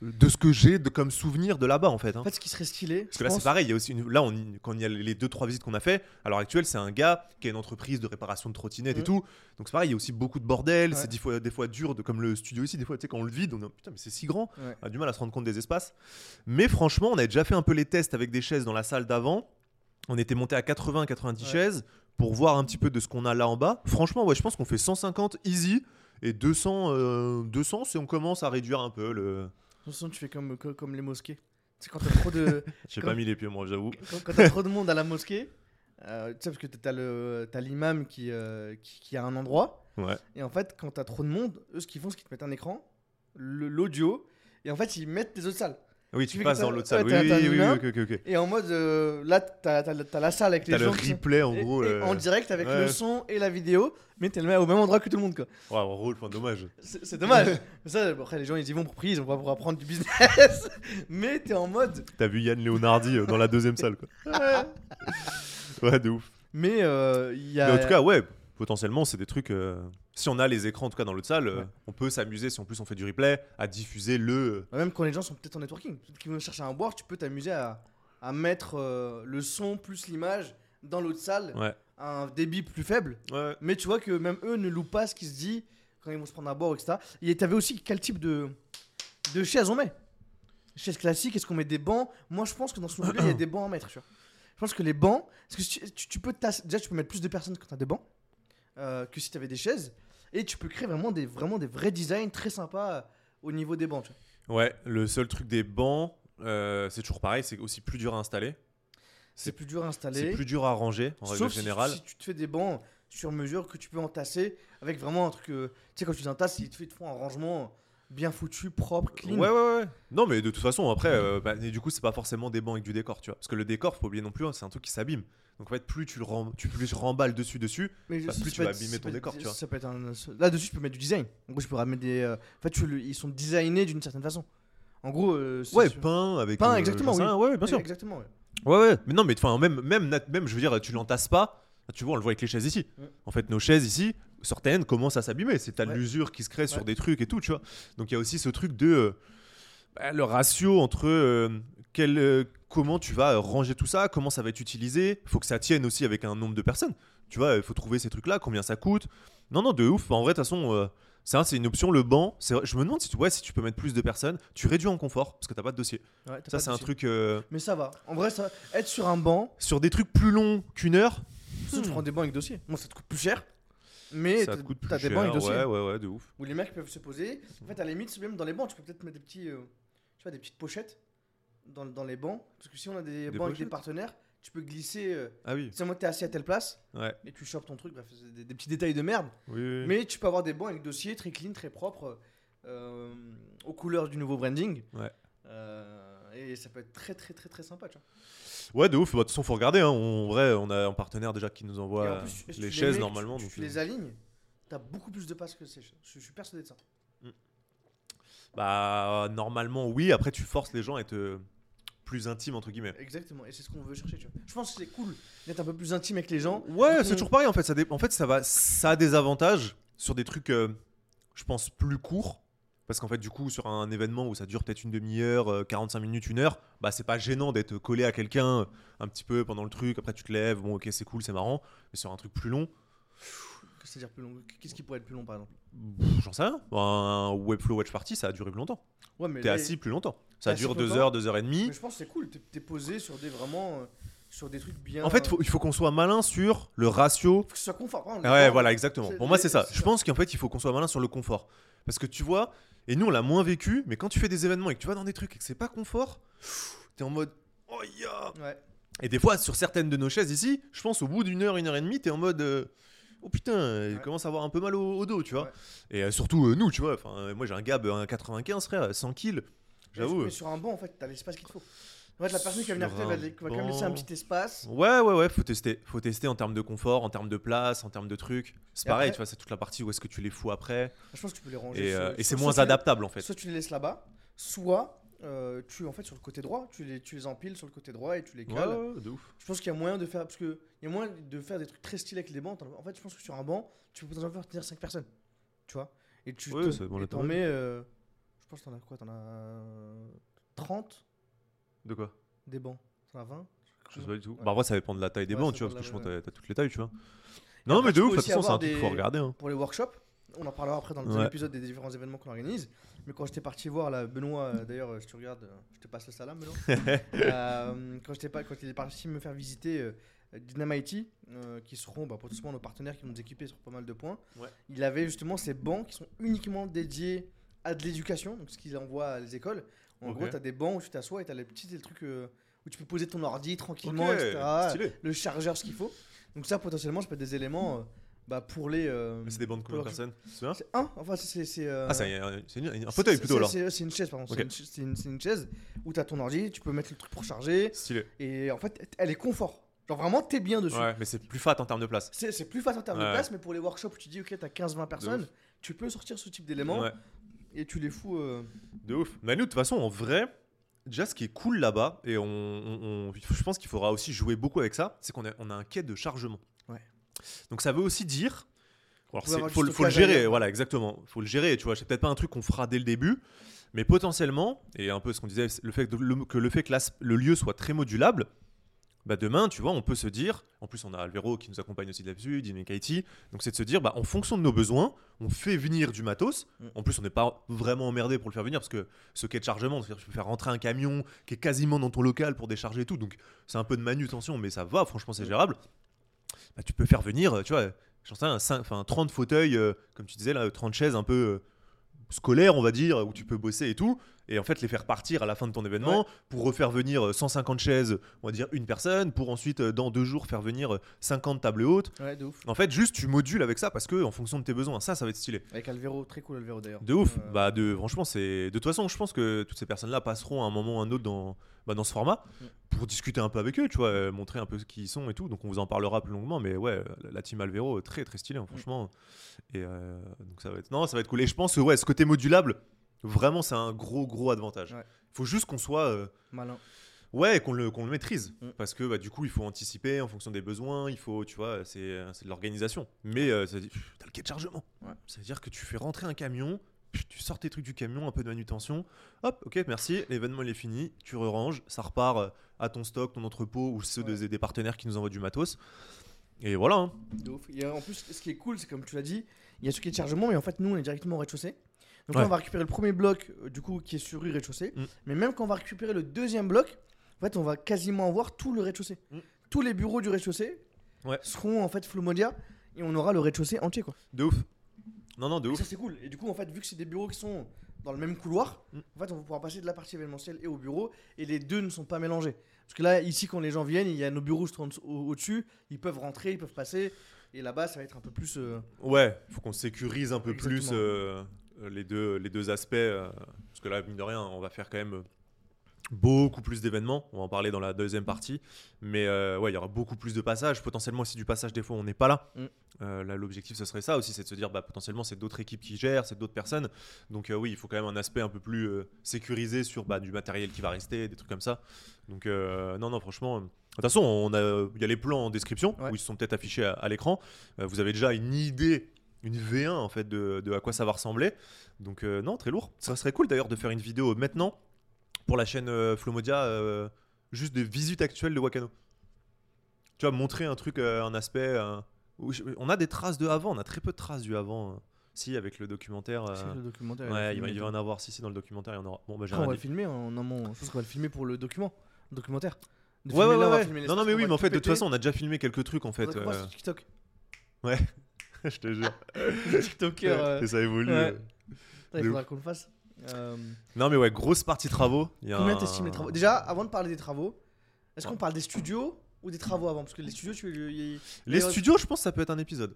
S2: de ce que j'ai de, comme souvenir de là-bas en fait. hein.
S1: En fait, ce qui serait stylé.
S2: Parce que là, c'est pareil. Il y a aussi une- là, on, quand il y a les deux trois visites qu'on a fait, à l'heure actuelle, c'est un gars qui a une entreprise de réparation de trottinettes et
S1: Mhm.
S2: tout. Donc c'est pareil. Il y a aussi beaucoup de bordel.
S1: Ouais.
S2: C'est des fois, des fois dur, de, comme le studio ici. Des fois, tu sais, quand on le vide, on est putain, mais c'est si grand. On a du mal à se rendre compte des espaces. Mais franchement, on avait déjà fait un peu les tests avec des chaises dans la salle d'avant. On était monté à 80-90
S1: Ouais.
S2: chaises pour voir un petit peu de ce qu'on a là en bas. Franchement, ouais, je pense qu'on fait 150 easy et 200, euh, 200 si on commence à réduire un peu le.
S1: De toute façon, tu fais comme, co- comme les mosquées. C'est quand t'as trop de. (laughs)
S2: J'ai pas mis les pieds, moi, j'avoue.
S1: quand, quand t'as trop de monde à la mosquée, euh, tu sais, parce que t'as le t'as l'imam qui, euh, qui, qui a un endroit,
S2: Ouais.
S1: et en fait, quand t'as trop de monde, eux, ce qu'ils font, c'est qu'ils te mettent un écran, le- l'audio, et en fait, ils mettent des autres salles.
S2: Oui,
S1: Tu
S2: tu passes dans
S1: t'as-
S2: l'autre salle.
S1: ouais,
S2: Oui,
S1: t'as-
S2: oui,
S1: t'as
S2: oui.
S1: Et en mode, euh, là, t'as t'as- t'as la salle avec les
S2: T'as le
S1: gens qui sont-
S2: replay en gros.
S1: et
S2: le-
S1: en direct avec
S2: Ouais.
S1: le son et la vidéo, mais t'es le au même endroit que tout le monde, quoi.
S2: Ouais, en rôle, enfin, dommage.
S1: C'est dommage. (laughs) ça, après, les gens, ils y vont pour prix, ils vont pas pour apprendre du business. (laughs) mais t'es en mode.
S2: T'as vu Yann Leonardi euh, dans la deuxième salle, quoi. (laughs) Ouais, de ouf.
S1: Mais euh, il y a.
S2: Mais en tout cas, ouais, potentiellement, c'est des trucs. Euh, Si on a les écrans, en tout cas dans l'autre salle, euh,
S1: Ouais.
S2: on peut s'amuser, si en plus on fait du replay, à diffuser le.
S1: Même quand les gens sont peut-être en networking, peut-être qu'ils vont chercher à boire, tu peux t'amuser à, à mettre euh, le son plus l'image dans l'autre salle
S2: Ouais.
S1: à un débit plus faible.
S2: Ouais.
S1: Mais tu vois que même eux ne louent pas ce qui se dit quand ils vont se prendre à boire, etc. Et t'avais aussi quel type de, de chaises on met? Chaises classiques, est-ce qu'on met des bancs? Moi je pense que dans ce lieu il y a (clears throat) des bancs à mettre. Tu vois. Je pense que les bancs, parce que tu, tu- tu peux déjà tu peux mettre plus de personnes quand t'as des bancs euh, que si t'avais des chaises. Et tu peux créer vraiment des, vraiment des vrais designs très sympas euh, au niveau des bancs. tu vois.
S2: Ouais, le seul truc des bancs, euh, c'est toujours pareil, c'est aussi plus dur à installer.
S1: C'est plus dur à
S2: C'est
S1: installer.
S2: plus dur à ranger, en règle
S1: Sauf si-
S2: générale.
S1: Si, tu te fais des bancs sur mesure que tu peux entasser avec vraiment un truc. euh, tu sais, quand tu les entasses, ils te font- ils te font un rangement bien foutu, propre, clean.
S2: Ouais, ouais, ouais. Non, mais de toute façon, après, euh, bah, et du coup, c'est pas forcément des bancs avec du décor, tu vois. Parce que le décor, faut pas oublier non plus, hein, c'est un truc qui s'abîme. Donc en fait, plus tu le rem- tu, plus remballes dessus, dessus,
S1: Mais
S2: Bah, plus tu vas abîmer ton décor, tu vois.
S1: Ça peut être un- Là-dessus, je peux mettre du design. En gros, je peux ramener des. euh, En fait, le- ils sont designés d'une certaine façon. En gros. euh,
S2: Ouais, peint avec.
S1: Peint, exactement, oui.
S2: Ouais, ouais, bien sûr.
S1: Exactement, ouais.
S2: Ouais, ouais. Mais non, mais enfin, même, même, même, je veux dire, tu l'entasses pas. Tu vois, on le voit avec les chaises ici.
S1: Ouais.
S2: En fait, nos chaises ici, certaines commencent à s'abîmer. C'est
S1: Ouais.
S2: l'usure qui se crée sur des trucs et tout, tu vois. Donc il y a aussi ce truc de euh, bah, le ratio entre euh, quel, euh, comment tu vas euh, ranger tout ça, comment ça va être utilisé. Il faut que ça tienne aussi avec un nombre de personnes. Tu vois, il faut trouver ces trucs-là, combien ça coûte. Non, non, de ouf. En vrai, de toute façon. euh, ça, c'est une option. Le banc, je me demande si tu, ouais, si tu peux mettre plus de personnes. Tu réduis en confort parce que t'as pas de dossier.
S1: Ouais,
S2: Ça, c'est un truc. euh,
S1: Mais ça va. En vrai, ça... être sur un banc,
S2: sur des trucs plus longs qu'une heure,
S1: tu
S2: Hmm.
S1: prends des bancs avec dossier. Moi, ça te coûte plus cher. Mais
S2: ça coûte plus
S1: t'as
S2: cher.
S1: des bancs avec dossier.
S2: ouais, ouais, ouais, de ouf.
S1: Où les mecs peuvent se poser. En fait, à la limite, même dans les bancs, tu peux peut-être mettre des petits. euh, tu vois, des petites pochettes dans, dans les bancs. Parce que si on a des,
S2: Des
S1: bancs avec des partenaires, tu peux glisser. euh,
S2: Ah oui.
S1: Si moi t'es assis à telle place
S2: Ouais.
S1: et tu chopes ton truc, bref, c'est des, des petits détails de merde.
S2: Oui, oui.
S1: Mais tu peux avoir des bancs avec dossier très clean, très propre, euh, aux couleurs du nouveau branding.
S2: Ouais.
S1: Euh, et ça peut être très très très très sympa. Tu vois.
S2: Ouais, de ouf. Bah, De toute façon, faut regarder. hein. On- En vrai, on a un partenaire déjà qui nous envoie
S1: plus,
S2: les chaises
S1: mets,
S2: normalement.
S1: Tu,
S2: donc,
S1: tu les alignes, t'as beaucoup plus de passes que ces chaises. Je, je suis persuadé de ça.
S2: Bah, normalement, oui. Après, tu forces les gens à être euh, plus intimes, entre guillemets.
S1: Exactement. Et c'est ce qu'on veut chercher. Tu vois. Je pense que c'est cool d'être un peu plus intime avec les gens.
S2: Ouais, c'est
S1: on-
S2: toujours pareil en fait. Ça, dé- en fait, ça, va... ça a des avantages sur des trucs, euh, je pense, plus courts. Parce qu'en fait, du coup, sur un événement où ça dure peut-être une demi-heure, euh, 45 minutes, une heure, bah c'est pas gênant d'être collé à quelqu'un euh, un petit peu pendant le truc. Après, tu te lèves, bon, ok, c'est cool, c'est marrant. Mais sur un truc plus long,
S1: C'est-à-dire plus long. Qu'est-ce qui pourrait être plus long par exemple?
S2: J'en sais rien. Un Webflow Watch Party, ça a duré plus longtemps.
S1: Ouais, mais
S2: T'es
S1: là,
S2: assis plus longtemps. Ça dure
S1: assis
S2: deux
S1: longtemps.
S2: heures, deux heures et demie.
S1: Mais je pense que c'est cool. T'es t'es posé sur des vraiment. euh, sur des trucs bien.
S2: En fait, faut- il faut qu'on soit malin sur le ratio
S1: faut que ce soit confort.
S2: Ouais, voilà, exactement. Pour moi, c'est ça.
S1: c'est
S2: Je
S1: ça.
S2: pense qu'en fait, il faut qu'on soit malin sur le confort. Parce que tu vois, et nous, on l'a moins vécu, mais quand tu fais des événements et que tu vas dans des trucs et que c'est pas confort, t'es en mode. Oh,
S1: Ouais.
S2: Et des fois, sur certaines de nos chaises ici, je pense au bout d'une heure, une heure et demie, t'es en mode. euh, Oh putain, il
S1: Ouais.
S2: commence à avoir un peu mal au, au dos, tu vois.
S1: Ouais.
S2: Et euh, surtout, euh, nous, tu vois. Enfin, euh, moi, j'ai un gab, un 95, frère, 100 kills. J'avoue.
S1: Mais sur un banc, en fait, t'as l'espace qu'il te faut. En fait, la personne qui va venir va,
S2: un
S1: va quand même laisser un petit espace.
S2: Ouais, ouais, ouais, faut tester. Faut tester en termes de confort, en termes de place, en termes de trucs. C'est pareil,
S1: après-
S2: tu vois, c'est toute la partie où est-ce que tu les fous après.
S1: Je pense que tu peux les ranger.
S2: Et, euh, c'est moins
S1: les-
S2: adaptable en fait.
S1: Soit tu les laisses là-bas, soit euh, tu en fait sur le côté droit, tu les, tu les empiles sur le côté droit et tu les cales.
S2: ouais, ouais, de ouf.
S1: Je pense qu'il y a moyen de faire parce que il y a moyen de faire des trucs très stylés avec les bancs. En fait, je pense que sur un banc, tu peux potentiellement faire tenir 5 personnes. Tu vois Et tu
S2: Ouais,
S1: te-
S2: bon,
S1: et t'en mets euh, je pense que t'en as quoi T'en as euh, 30
S2: De quoi?
S1: des bancs. T'en as 20
S2: Je sais pas du tout.
S1: Ouais.
S2: Bah, après, ça dépend de la taille des bancs, tu vois, parce que je pense que t'as- t'as toutes les tailles, tu vois.
S1: Et
S2: Non, mais de ouf, de toute façon, c'est un truc qu'il faut regarder. hein.
S1: Pour les workshops, on en parlera après dans
S2: Ouais.
S1: l'épisode des différents événements qu'on organise. Mais quand j'étais parti voir là, Benoît, euh, d'ailleurs, euh, si tu regardes, euh, je te passe le salam, Benoît. (laughs) Euh, quand, j'étais pas, quand il est parti me faire visiter euh, Dynamite, euh, qui seront bah, potentiellement nos partenaires qui vont nous équiper sur pas mal de points,
S2: Ouais.
S1: il avait justement ces bancs qui sont uniquement dédiés à de l'éducation, donc ce qu'il envoie à les écoles. En gros, tu as des bancs où tu t'assois et tu as les petits les trucs euh, où tu peux poser ton ordi tranquillement, etc.
S2: stylé.
S1: Le chargeur, ce qu'il faut. Donc, ça, potentiellement, ça peut être des éléments euh, bah, pour les. euh,
S2: c'est des bandes de combien de personnes
S1: c'est un, enfin, c'est. c'est, euh,
S2: Ah, c'est un, une- un fauteuil plutôt alors.
S1: C'est une chaise, pardon.
S2: Ok.
S1: C'est une une, une chaise où tu as ton ordi, tu peux mettre le truc pour charger.
S2: Stylé.
S1: Et en fait, elle est confort. Genre vraiment, t'es bien dessus.
S2: Ouais, mais c'est plus fat en termes de place.
S1: C'est plus facile en termes de place, mais pour les workshops où tu dis, ok, t'as 15-20 personnes, tu peux sortir ce type d'éléments
S2: Ouais.
S1: et tu les fous. euh,
S2: De ouf. Mais nous, de toute façon, en vrai, déjà, ce qui est cool là-bas, et on, on- on- je pense qu'il faudra aussi jouer beaucoup avec ça, c'est qu'on a, on a un quai de chargement. Donc ça veut aussi dire. Alors, faut, le- faut le
S1: stockage
S2: gérer, voilà, exactement. Faut le gérer, tu vois. C'est peut-être pas un truc qu'on fera dès le début, mais potentiellement, et un peu ce qu'on disait, le fait que le, que le, fait que le lieu soit très modulable, bah demain, tu vois, on peut se dire, en plus on a Alvero qui nous accompagne aussi là-dessus, Dynamic IT, donc c'est de se dire, bah en fonction de nos besoins, on fait venir du matos.
S1: Mm.
S2: En plus, on n'est pas vraiment emmerdé pour le faire venir parce que ce quai de chargement, c'est-à-dire tu peux faire rentrer un camion qui est quasiment dans ton local pour décharger tout, donc c'est un peu de manutention, mais ça va, franchement, c'est
S1: Mm.
S2: gérable. Bah, tu peux faire venir, tu vois, enfin 30 fauteuils, euh, comme tu disais là, 30 chaises un peu euh, scolaires, on va dire, où tu peux bosser et tout, et en fait les faire partir à la fin de ton événement pour refaire venir euh, 150 chaises, on va dire une personne, pour ensuite euh, dans deux jours faire venir euh, 50 tables hautes.
S1: Ouais, de ouf.
S2: En fait, juste tu modules avec ça parce que en fonction de tes besoins, ça, ça va être stylé.
S1: Avec Alvero, très cool Alvero d'ailleurs.
S2: De ouf.
S1: Euh,
S2: Bah de franchement c'est de toute façon je pense que toutes ces personnes là passeront à un moment ou à un autre dans bah, dans ce format
S1: Mm.
S2: pour discuter un peu avec eux, tu vois, euh, montrer un peu ce qu'ils sont et tout. Donc on vous en parlera plus longuement mais ouais, la, team Alvero euh, très très stylé
S1: Mm.
S2: hein, franchement. Et euh, donc ça va être non, ça va être cool et je pense que ouais, ce côté modulable vraiment c'est un gros gros avantage.
S1: Ouais.
S2: Faut juste qu'on soit euh,
S1: Malin.
S2: Ouais, qu'on le, qu'on le maîtrise.
S1: Mm.
S2: Parce que bah, du coup, il faut anticiper en fonction des besoins. Il faut, tu vois, c'est, euh, de l'organisation. Mais euh, t'as le quai de chargement.
S1: Ouais.
S2: C'est-à-dire que tu fais rentrer un camion, tu sors tes trucs du camion, un peu de manutention. Hop, ok, merci. L'événement, il est fini. Tu re-ranges. Ça repart euh, à ton stock, ton entrepôt ou ceux
S1: Ouais.
S2: des, des partenaires qui nous envoient du matos. Et voilà. hein.
S1: De ouf. Il y a- en plus, ce qui est cool, c'est comme tu l'as dit, il y a ce qui est de chargement, mais en fait, nous, on est directement au rez-de-chaussée. Donc là, on va récupérer le premier bloc, euh, du coup, qui est sur rue rez-de-chaussée.
S2: Mm.
S1: Mais même quand on va récupérer le deuxième bloc, en fait, on va quasiment avoir tout le rez-de-chaussée.
S2: Mm.
S1: Tous les bureaux du rez-de-chaussée
S2: Ouais.
S1: seront en fait Flomodia et on aura le rez-de-chaussée entier, quoi.
S2: De ouf. Non, non, de
S1: Et
S2: ouf.
S1: ça, c'est cool. Et du coup, en fait, vu que c'est des bureaux qui sont dans le même couloir,
S2: Mm.
S1: en fait, on va pouvoir passer de la partie événementielle et au bureau, et les deux ne sont pas mélangés. Parce que là, ici, quand les gens viennent, il y a nos bureaux au- au-dessus, ils peuvent rentrer, ils peuvent passer, et là-bas, ça va être un peu plus. euh,
S2: Ouais, faut qu'on sécurise un peu plus euh, les, deux, les deux aspects. euh, parce que là, mine de rien, on va faire quand même euh, beaucoup plus d'événements. On va en parler dans la deuxième partie. Mais euh, ouais, il y aura beaucoup plus de passages. Potentiellement aussi du passage, des fois, on n'est pas là.
S1: Mm.
S2: Euh, là, l'objectif, ce serait ça aussi c'est de se dire, bah, potentiellement, c'est d'autres équipes qui gèrent, c'est d'autres personnes. Donc, euh, oui, il faut quand même un aspect un peu plus euh, sécurisé sur bah, du matériel qui va rester, des trucs comme ça. Donc, euh, non, non, franchement. euh, de toute façon, a- il y a les plans en description
S1: Ouais.
S2: où ils sont peut-être affichés à, à l'écran. Euh, vous avez déjà une idée, une V1 en fait de, de à quoi ça va ressembler. Donc euh, non, très lourd. Ça serait cool d'ailleurs de faire une vidéo maintenant pour la chaîne euh, Flomodia, euh, juste des visites actuelles de Wakano. Tu vois, montrer un truc, un aspect. où je- on a des traces de avant, on a très peu de traces du avant. euh. si, avec le documentaire.
S1: c'est le documentaire.
S2: ouais, il va, il va en avoir. Si, si, dans le documentaire, il y en aura. Bon, bah j'ai
S1: on va le filmer en amont. Je pense qu'on va le filmer pour le document. Le documentaire. De
S2: Ouais, ouais,
S1: là,
S2: ouais. Non, non, mais oui, mais en fait, de toute façon, on a déjà filmé quelques trucs en fait.
S1: TikTok. (laughs)
S2: je te jure. (laughs)
S1: TikToker. euh,
S2: Et ça évolue.
S1: ouais.
S2: euh.
S1: Il
S2: de
S1: faudra qu'on le fasse. Euh,
S2: Non, mais ouais, grosse partie travaux. Il y a
S1: Combien
S2: un-
S1: t'estimes les travaux? Déjà, avant de parler des travaux, est-ce qu'on parle des studios ou des travaux avant? Parce que les studios, tu il-
S2: Les
S1: euh,
S2: studios, je pense que ça peut être un épisode.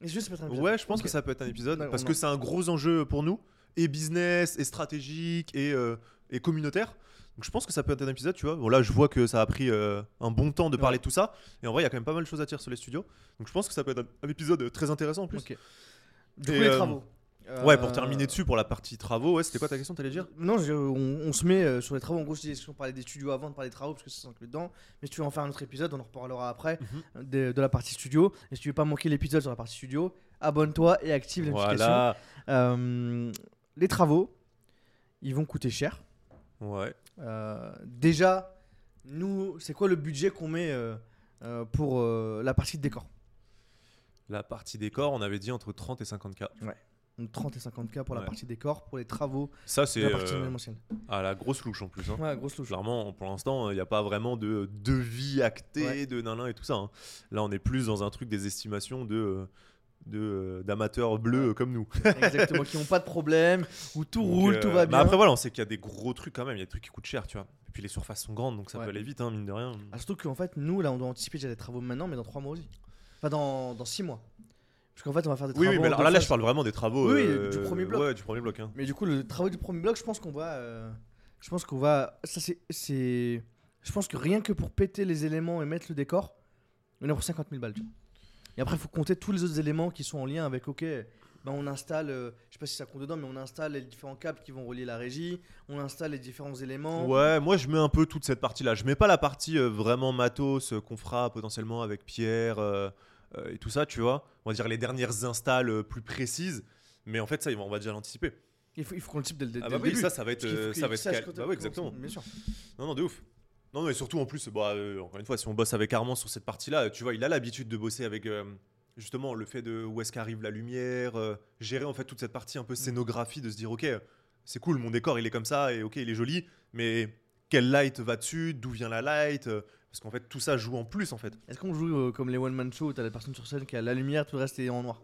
S1: les studios, ça peut être un épisode.
S2: Ouais, je pense que ça peut être un épisode parce que
S1: en-
S2: c'est un gros enjeu pour nous, et business, et stratégique, et, euh, et communautaire. Donc je pense que ça peut être un épisode, tu vois. Bon, là, je vois que ça a pris euh, un bon temps de parler de tout ça, et en vrai, il y a quand même pas mal de choses à dire sur les studios. Donc je pense que ça peut être un, un épisode très intéressant en plus.
S1: Ok. Du coup, les
S2: euh,
S1: travaux.
S2: Ouais, pour
S1: Euh,
S2: terminer dessus, pour la partie travaux, ouais, c'était quoi ta question, t'allais dire?
S1: Non, je- on, on se met euh, sur les travaux. En gros, je disais, si on parlait des studios avant de parler des travaux, parce que ça s'inclut dedans. Mais si tu veux en faire un autre épisode, on en reparlera après
S2: Mhm.
S1: euh, de, de la partie studio. Et si tu veux pas manquer l'épisode sur la partie studio, abonne-toi et active les notifications.
S2: Voilà.
S1: Euh, les travaux, ils vont coûter cher.
S2: Ouais.
S1: Euh, déjà, nous, c'est quoi le budget qu'on met euh, euh, pour la partie de décor?
S2: La partie décor, on avait dit entre 30 et 50K.
S1: Donc 30 et 50K pour la
S2: Ouais.
S1: partie décor, pour les travaux
S2: Ça, c'est
S1: la
S2: euh, à la grosse louche en plus. hein.
S1: Ouais, grosse louche.
S2: Clairement, pour l'instant, il n'y a pas vraiment de devis acté,
S1: Ouais.
S2: de nanan et tout ça. hein. Là, on est plus dans un truc des estimations de de, euh, d'amateurs bleus euh, comme nous. (laughs)
S1: Exactement, qui n'ont pas de problème, où tout
S2: Donc,
S1: roule,
S2: euh,
S1: tout va
S2: mais
S1: bien.
S2: après, voilà, on sait qu'il y a des gros trucs quand même. Il y a des trucs qui coûtent cher, tu vois. Et puis les surfaces sont grandes, donc ça
S1: Ouais.
S2: peut aller vite, hein, mine de rien.
S1: Ah, surtout qu'en fait, nous, là, on doit anticiper déjà des travaux maintenant, mais dans 3 mois aussi. Enfin, dans, dans 6 mois. Parce qu'en fait, on va faire des
S2: Oui,
S1: travaux.
S2: oui, mais alors là, là, je parle vraiment des travaux.
S1: Oui,
S2: euh,
S1: du premier bloc.
S2: Ouais, du premier bloc. hein.
S1: Mais du coup, le travail du premier bloc, je pense qu'on va. euh, je pense qu'on va. Ça, c'est- Je pense que rien que pour péter les éléments et mettre le décor, on est pour 50 000 balles. tu vois. Et après, il faut compter tous les autres éléments qui sont en lien avec. Ok, ben on installe. euh, je sais pas si ça compte dedans, mais on installe les différents câbles qui vont relier la régie. On installe les différents éléments.
S2: Ouais, moi je mets un peu toute cette partie-là. Je mets pas la partie euh, vraiment matos euh, qu'on fera potentiellement avec Pierre euh, et tout ça, tu vois. On va dire les dernières installs plus précises. Mais en fait, ça, on va déjà l'anticiper.
S1: Il faut, il faut qu'on le type dès, le- dès
S2: Ah
S1: le
S2: bah oui,
S1: début.
S2: ça, ça va être, ça va être cal- Bah exactement.
S1: Bien sûr.
S2: Non, non, de ouf. Non, mais surtout en plus, bah, euh, encore une fois, si on bosse avec Armand sur cette partie-là, tu vois, il a l'habitude de bosser avec euh, justement le fait de où est-ce qu'arrive la lumière, euh, gérer en fait toute cette partie un peu scénographie, de se dire, ok, c'est cool, mon décor il est comme ça, et ok, il est joli, mais quel light va dessus, d'où vient la light, parce qu'en fait tout ça joue en plus en fait.
S1: Est-ce qu'on joue euh, comme les one-man show où t'as la personne sur scène qui a la lumière, tout le reste est en noir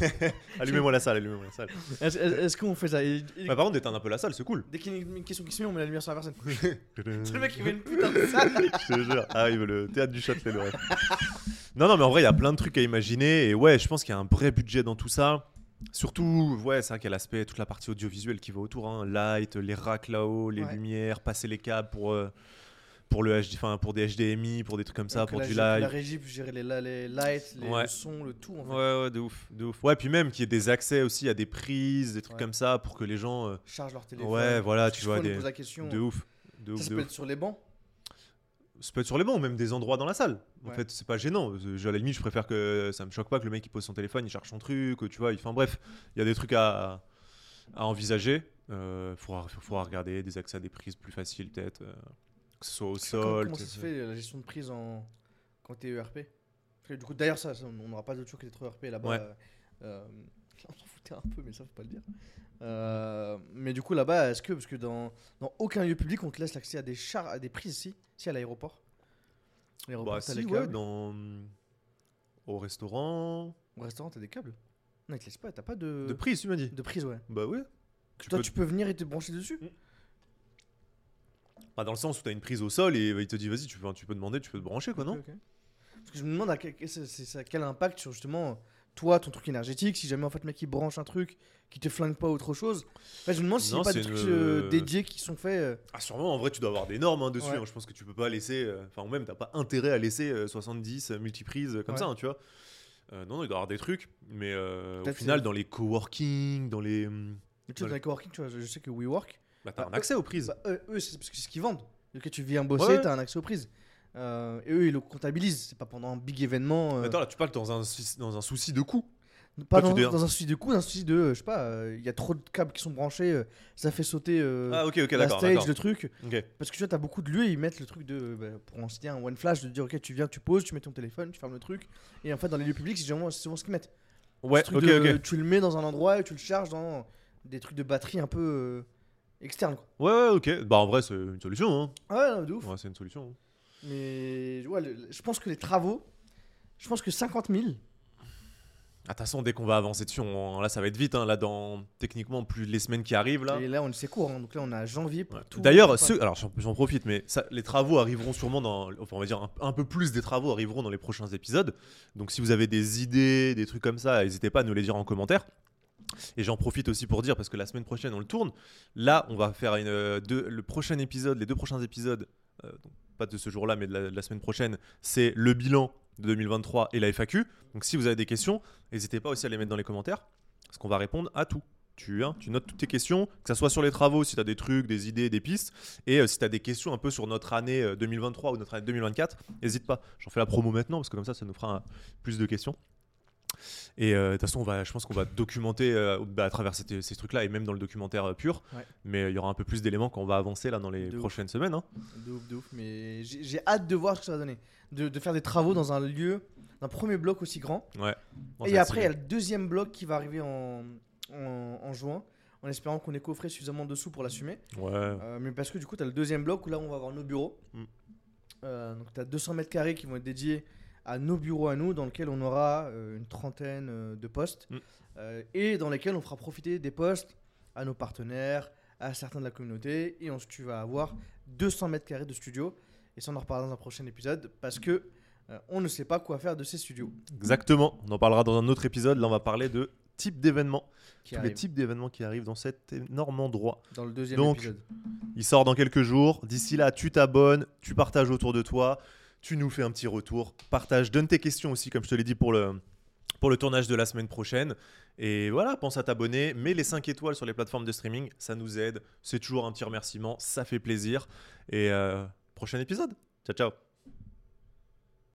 S1: (laughs)
S2: Allumez-moi la salle, allumez-moi la salle.
S1: Est-ce est-ce qu'on fait ça Et- et-
S2: Bah, par contre, d'éteindre un peu la salle, c'est cool.
S1: Dès qu'il y a une question qui se met, on met la lumière sur la personne.
S2: c'est (laughs)
S1: C'est le mec qui met une putain de salle. (laughs)
S2: Je te jure, arrive le théâtre du Châtelet, le rêve. Non, non, mais en vrai, il y a plein de trucs à imaginer. Et ouais, je pense qu'il y a un vrai budget dans tout ça. Surtout, ouais, c'est vrai qu'il y a l'aspect, toute la partie audiovisuelle qui va autour. Hein. Light, les racks là-haut, les
S1: Ouais.
S2: lumières, passer les câbles pour, euh, pour, le HD, enfin, pour des HDMI, pour des trucs comme ça,
S1: Que
S2: pour
S1: la,
S2: du
S1: que La
S2: live.
S1: régie puisse gérer les, les lights, les,
S2: Ouais.
S1: le son, le tout. En fait.
S2: Ouais, ouais, de ouf, de ouf. Ouais, puis même qu'il y ait des accès aussi à des prises, des trucs
S1: Ouais.
S2: comme ça, pour que les gens. euh,
S1: Charge leur téléphone.
S2: ouais, voilà, tu vois, des,
S1: pose la question.
S2: de ouf. De ouf,
S1: Ça,
S2: de
S1: peut
S2: ouf.
S1: être sur les bancs.
S2: Ça peut être sur les bancs, ou même des endroits dans la salle. En
S1: Ouais.
S2: fait, c'est pas gênant. Je- à la limite, je préfère que ça me choque pas que le mec il pose son téléphone, il cherche son truc, tu vois. Enfin bref, il y a des trucs à, à envisager. Euh, faudra, faudra regarder des accès à des prises plus faciles, peut-être. Que ce soit au
S1: Comment,
S2: sol.
S1: comment ça se fait la gestion de prise en... quand t'es ERP que du coup, d'ailleurs, ça, ça, on n'aura pas toujours qui est trop ERP là-bas.
S2: Ouais.
S1: euh, euh, (laughs) on s'en foutait un peu, mais ça, faut pas le dire. Euh, mais du coup, là-bas, est-ce que, parce que dans, dans aucun lieu public, on te laisse l'accès à des chars, à des prises, si, si à l'aéroport. L'aéroport,
S2: Bah, si,
S1: les
S2: ouais,
S1: câbles?
S2: dans... au restaurant.
S1: Au restaurant, t'as des câbles? Non, ils te laissent pas, t'as pas de,
S2: De prise, tu m'as dit
S1: de prise, ouais.
S2: Bah ouais. Tu
S1: Toi,
S2: peux-
S1: tu peux venir et te brancher dessus?
S2: Bah, dans le sens où tu as une prise au sol et euh, il te dit vas-y, tu peux, tu peux demander, tu peux te brancher, quoi, non.
S1: Parce que je me demande à quel, impact sur justement toi, ton truc énergétique, si jamais en fait le mec il branche un truc qui te flingue pas autre chose. En fait, je me demande s'il n'y a pas des
S2: c'est
S1: trucs
S2: une-
S1: euh, dédiés qui sont faits. euh,
S2: Ah sûrement, en vrai tu dois avoir des normes hein, dessus,
S1: Ouais.
S2: hein. je pense que tu peux pas laisser, euh, enfin ou même t'as pas intérêt à laisser euh, 70 euh, multiprises euh, comme
S1: Ouais.
S2: ça, hein, tu vois. Euh, non, non, il doit y avoir des trucs, mais euh, au final dans les coworking, dans les... hum,
S1: Tu
S2: Ouais.
S1: dans les coworking, tu vois, je sais que WeWork,
S2: Bah t'as
S1: Bah,
S2: un accès aux prises.
S1: bah, eux, eux, c'est parce que c'est ce qu'ils vendent. Donc, tu viens bosser,
S2: Ouais.
S1: t'as un accès aux prises. Euh, et eux, ils le comptabilisent. C'est pas pendant un big événement. euh,
S2: Mais Attends, là tu parles dans un, souci- dans un souci de coût.
S1: pas
S2: toi,
S1: dans, un souci de coût, dans un souci de. je sais pas, euh, il y a trop de câbles qui sont branchés, euh, ça fait sauter
S2: ah
S1: la stage, le truc. Parce que tu vois, t'as beaucoup de lieux, ils mettent le truc de. bah, pour en citer un one flash, de dire ok, tu viens, tu poses, tu mets ton téléphone, tu fermes le truc. Et en fait, dans les lieux publics, c'est souvent, c'est souvent ce qu'ils mettent.
S2: Ouais, ok,
S1: de-
S2: ok.
S1: Tu le mets dans un endroit et tu le charges dans des trucs de batterie un peu externes. Quoi.
S2: Ouais, ouais, ok. Bah en vrai c'est une solution, hein.
S1: Ouais, non, de ouf.
S2: Ouais, c'est une solution. hein.
S1: Mais ouais, le- je pense que les travaux, je pense que 50 000,
S2: Ah, de toute façon, dès qu'on va avancer dessus, on- là ça va être vite, hein. là dans techniquement plus les semaines qui arrivent là.
S1: et là on c'est court, hein, donc là on a janvier pour
S2: Ouais.
S1: tout.
S2: D'ailleurs, ceux- alors j'en j'en profite, mais ça, les travaux arriveront sûrement dans, enfin on va dire un, un peu plus des travaux arriveront dans les prochains épisodes. Donc si vous avez des idées, des trucs comme ça, n'hésitez pas à nous les dire en commentaire. Et j'en profite aussi pour dire parce que la semaine prochaine on le tourne. Là, on va faire une, euh, deux- le prochain épisode, les deux prochains épisodes, euh, pas de ce jour-là, mais de la, semaine prochaine, c'est le bilan de 2023 et la FAQ. Donc si vous avez des questions, n'hésitez pas aussi à les mettre dans les commentaires, parce qu'on va répondre à tout. Tu, hein, tu notes toutes tes questions, que ce soit sur les travaux, si tu as des trucs, des idées, des pistes, et euh, si tu as des questions un peu sur notre année euh, 2023 ou notre année 2024, n'hésite pas. J'en fais la promo maintenant, parce que comme ça, ça nous fera plus de questions. Et euh, de toute façon, on va, je pense qu'on va documenter euh, bah, à travers cette- ces trucs-là et même dans le documentaire euh, pur.
S1: Ouais.
S2: Mais il y aura un peu plus d'éléments quand on va avancer là dans les
S1: De ouf.
S2: prochaines semaines. hein.
S1: De ouf, de ouf. Mais j'ai hâte de voir ce que ça va donner. De, de faire des travaux dans un lieu, un premier bloc aussi grand.
S2: Ouais. Bon,
S1: Et après, il y a le deuxième bloc qui va arriver en, en, en juin. En espérant qu'on ait coffré suffisamment de sous pour l'assumer.
S2: Ouais.
S1: Euh, mais parce que du coup, tu as le deuxième bloc où là, on va avoir nos bureaux.
S2: Mm.
S1: Euh, donc, tu as 200 mètres carrés qui vont être dédiés à nos bureaux à nous, dans lesquels on aura euh, une trentaine euh, de postes.
S2: Mm.
S1: Euh, et dans lesquels on fera profiter des postes à nos partenaires, à certains de la communauté. Et ensuite, tu vas avoir 200 mètres carrés de studio. Et ça, on en reparlera dans un prochain épisode parce que euh, on ne sait pas quoi faire de ces studios
S2: Exactement. On en parlera dans un autre épisode. Là, on va parler de type d'événements. Tous les types d'événements qui arrivent dans cet énorme endroit.
S1: dans le deuxième
S2: Donc,
S1: épisode.
S2: Il sort dans quelques jours. D'ici là, tu t'abonnes, tu partages autour de toi, tu nous fais un petit retour, partage, donne tes questions aussi, comme je te l'ai dit pour le, pour le tournage de la semaine prochaine. Et voilà, pense à t'abonner, mets les 5 étoiles sur les plateformes de streaming, ça nous aide. C'est toujours un petit remerciement, ça fait plaisir. Et euh, prochain épisode. Ciao, ciao.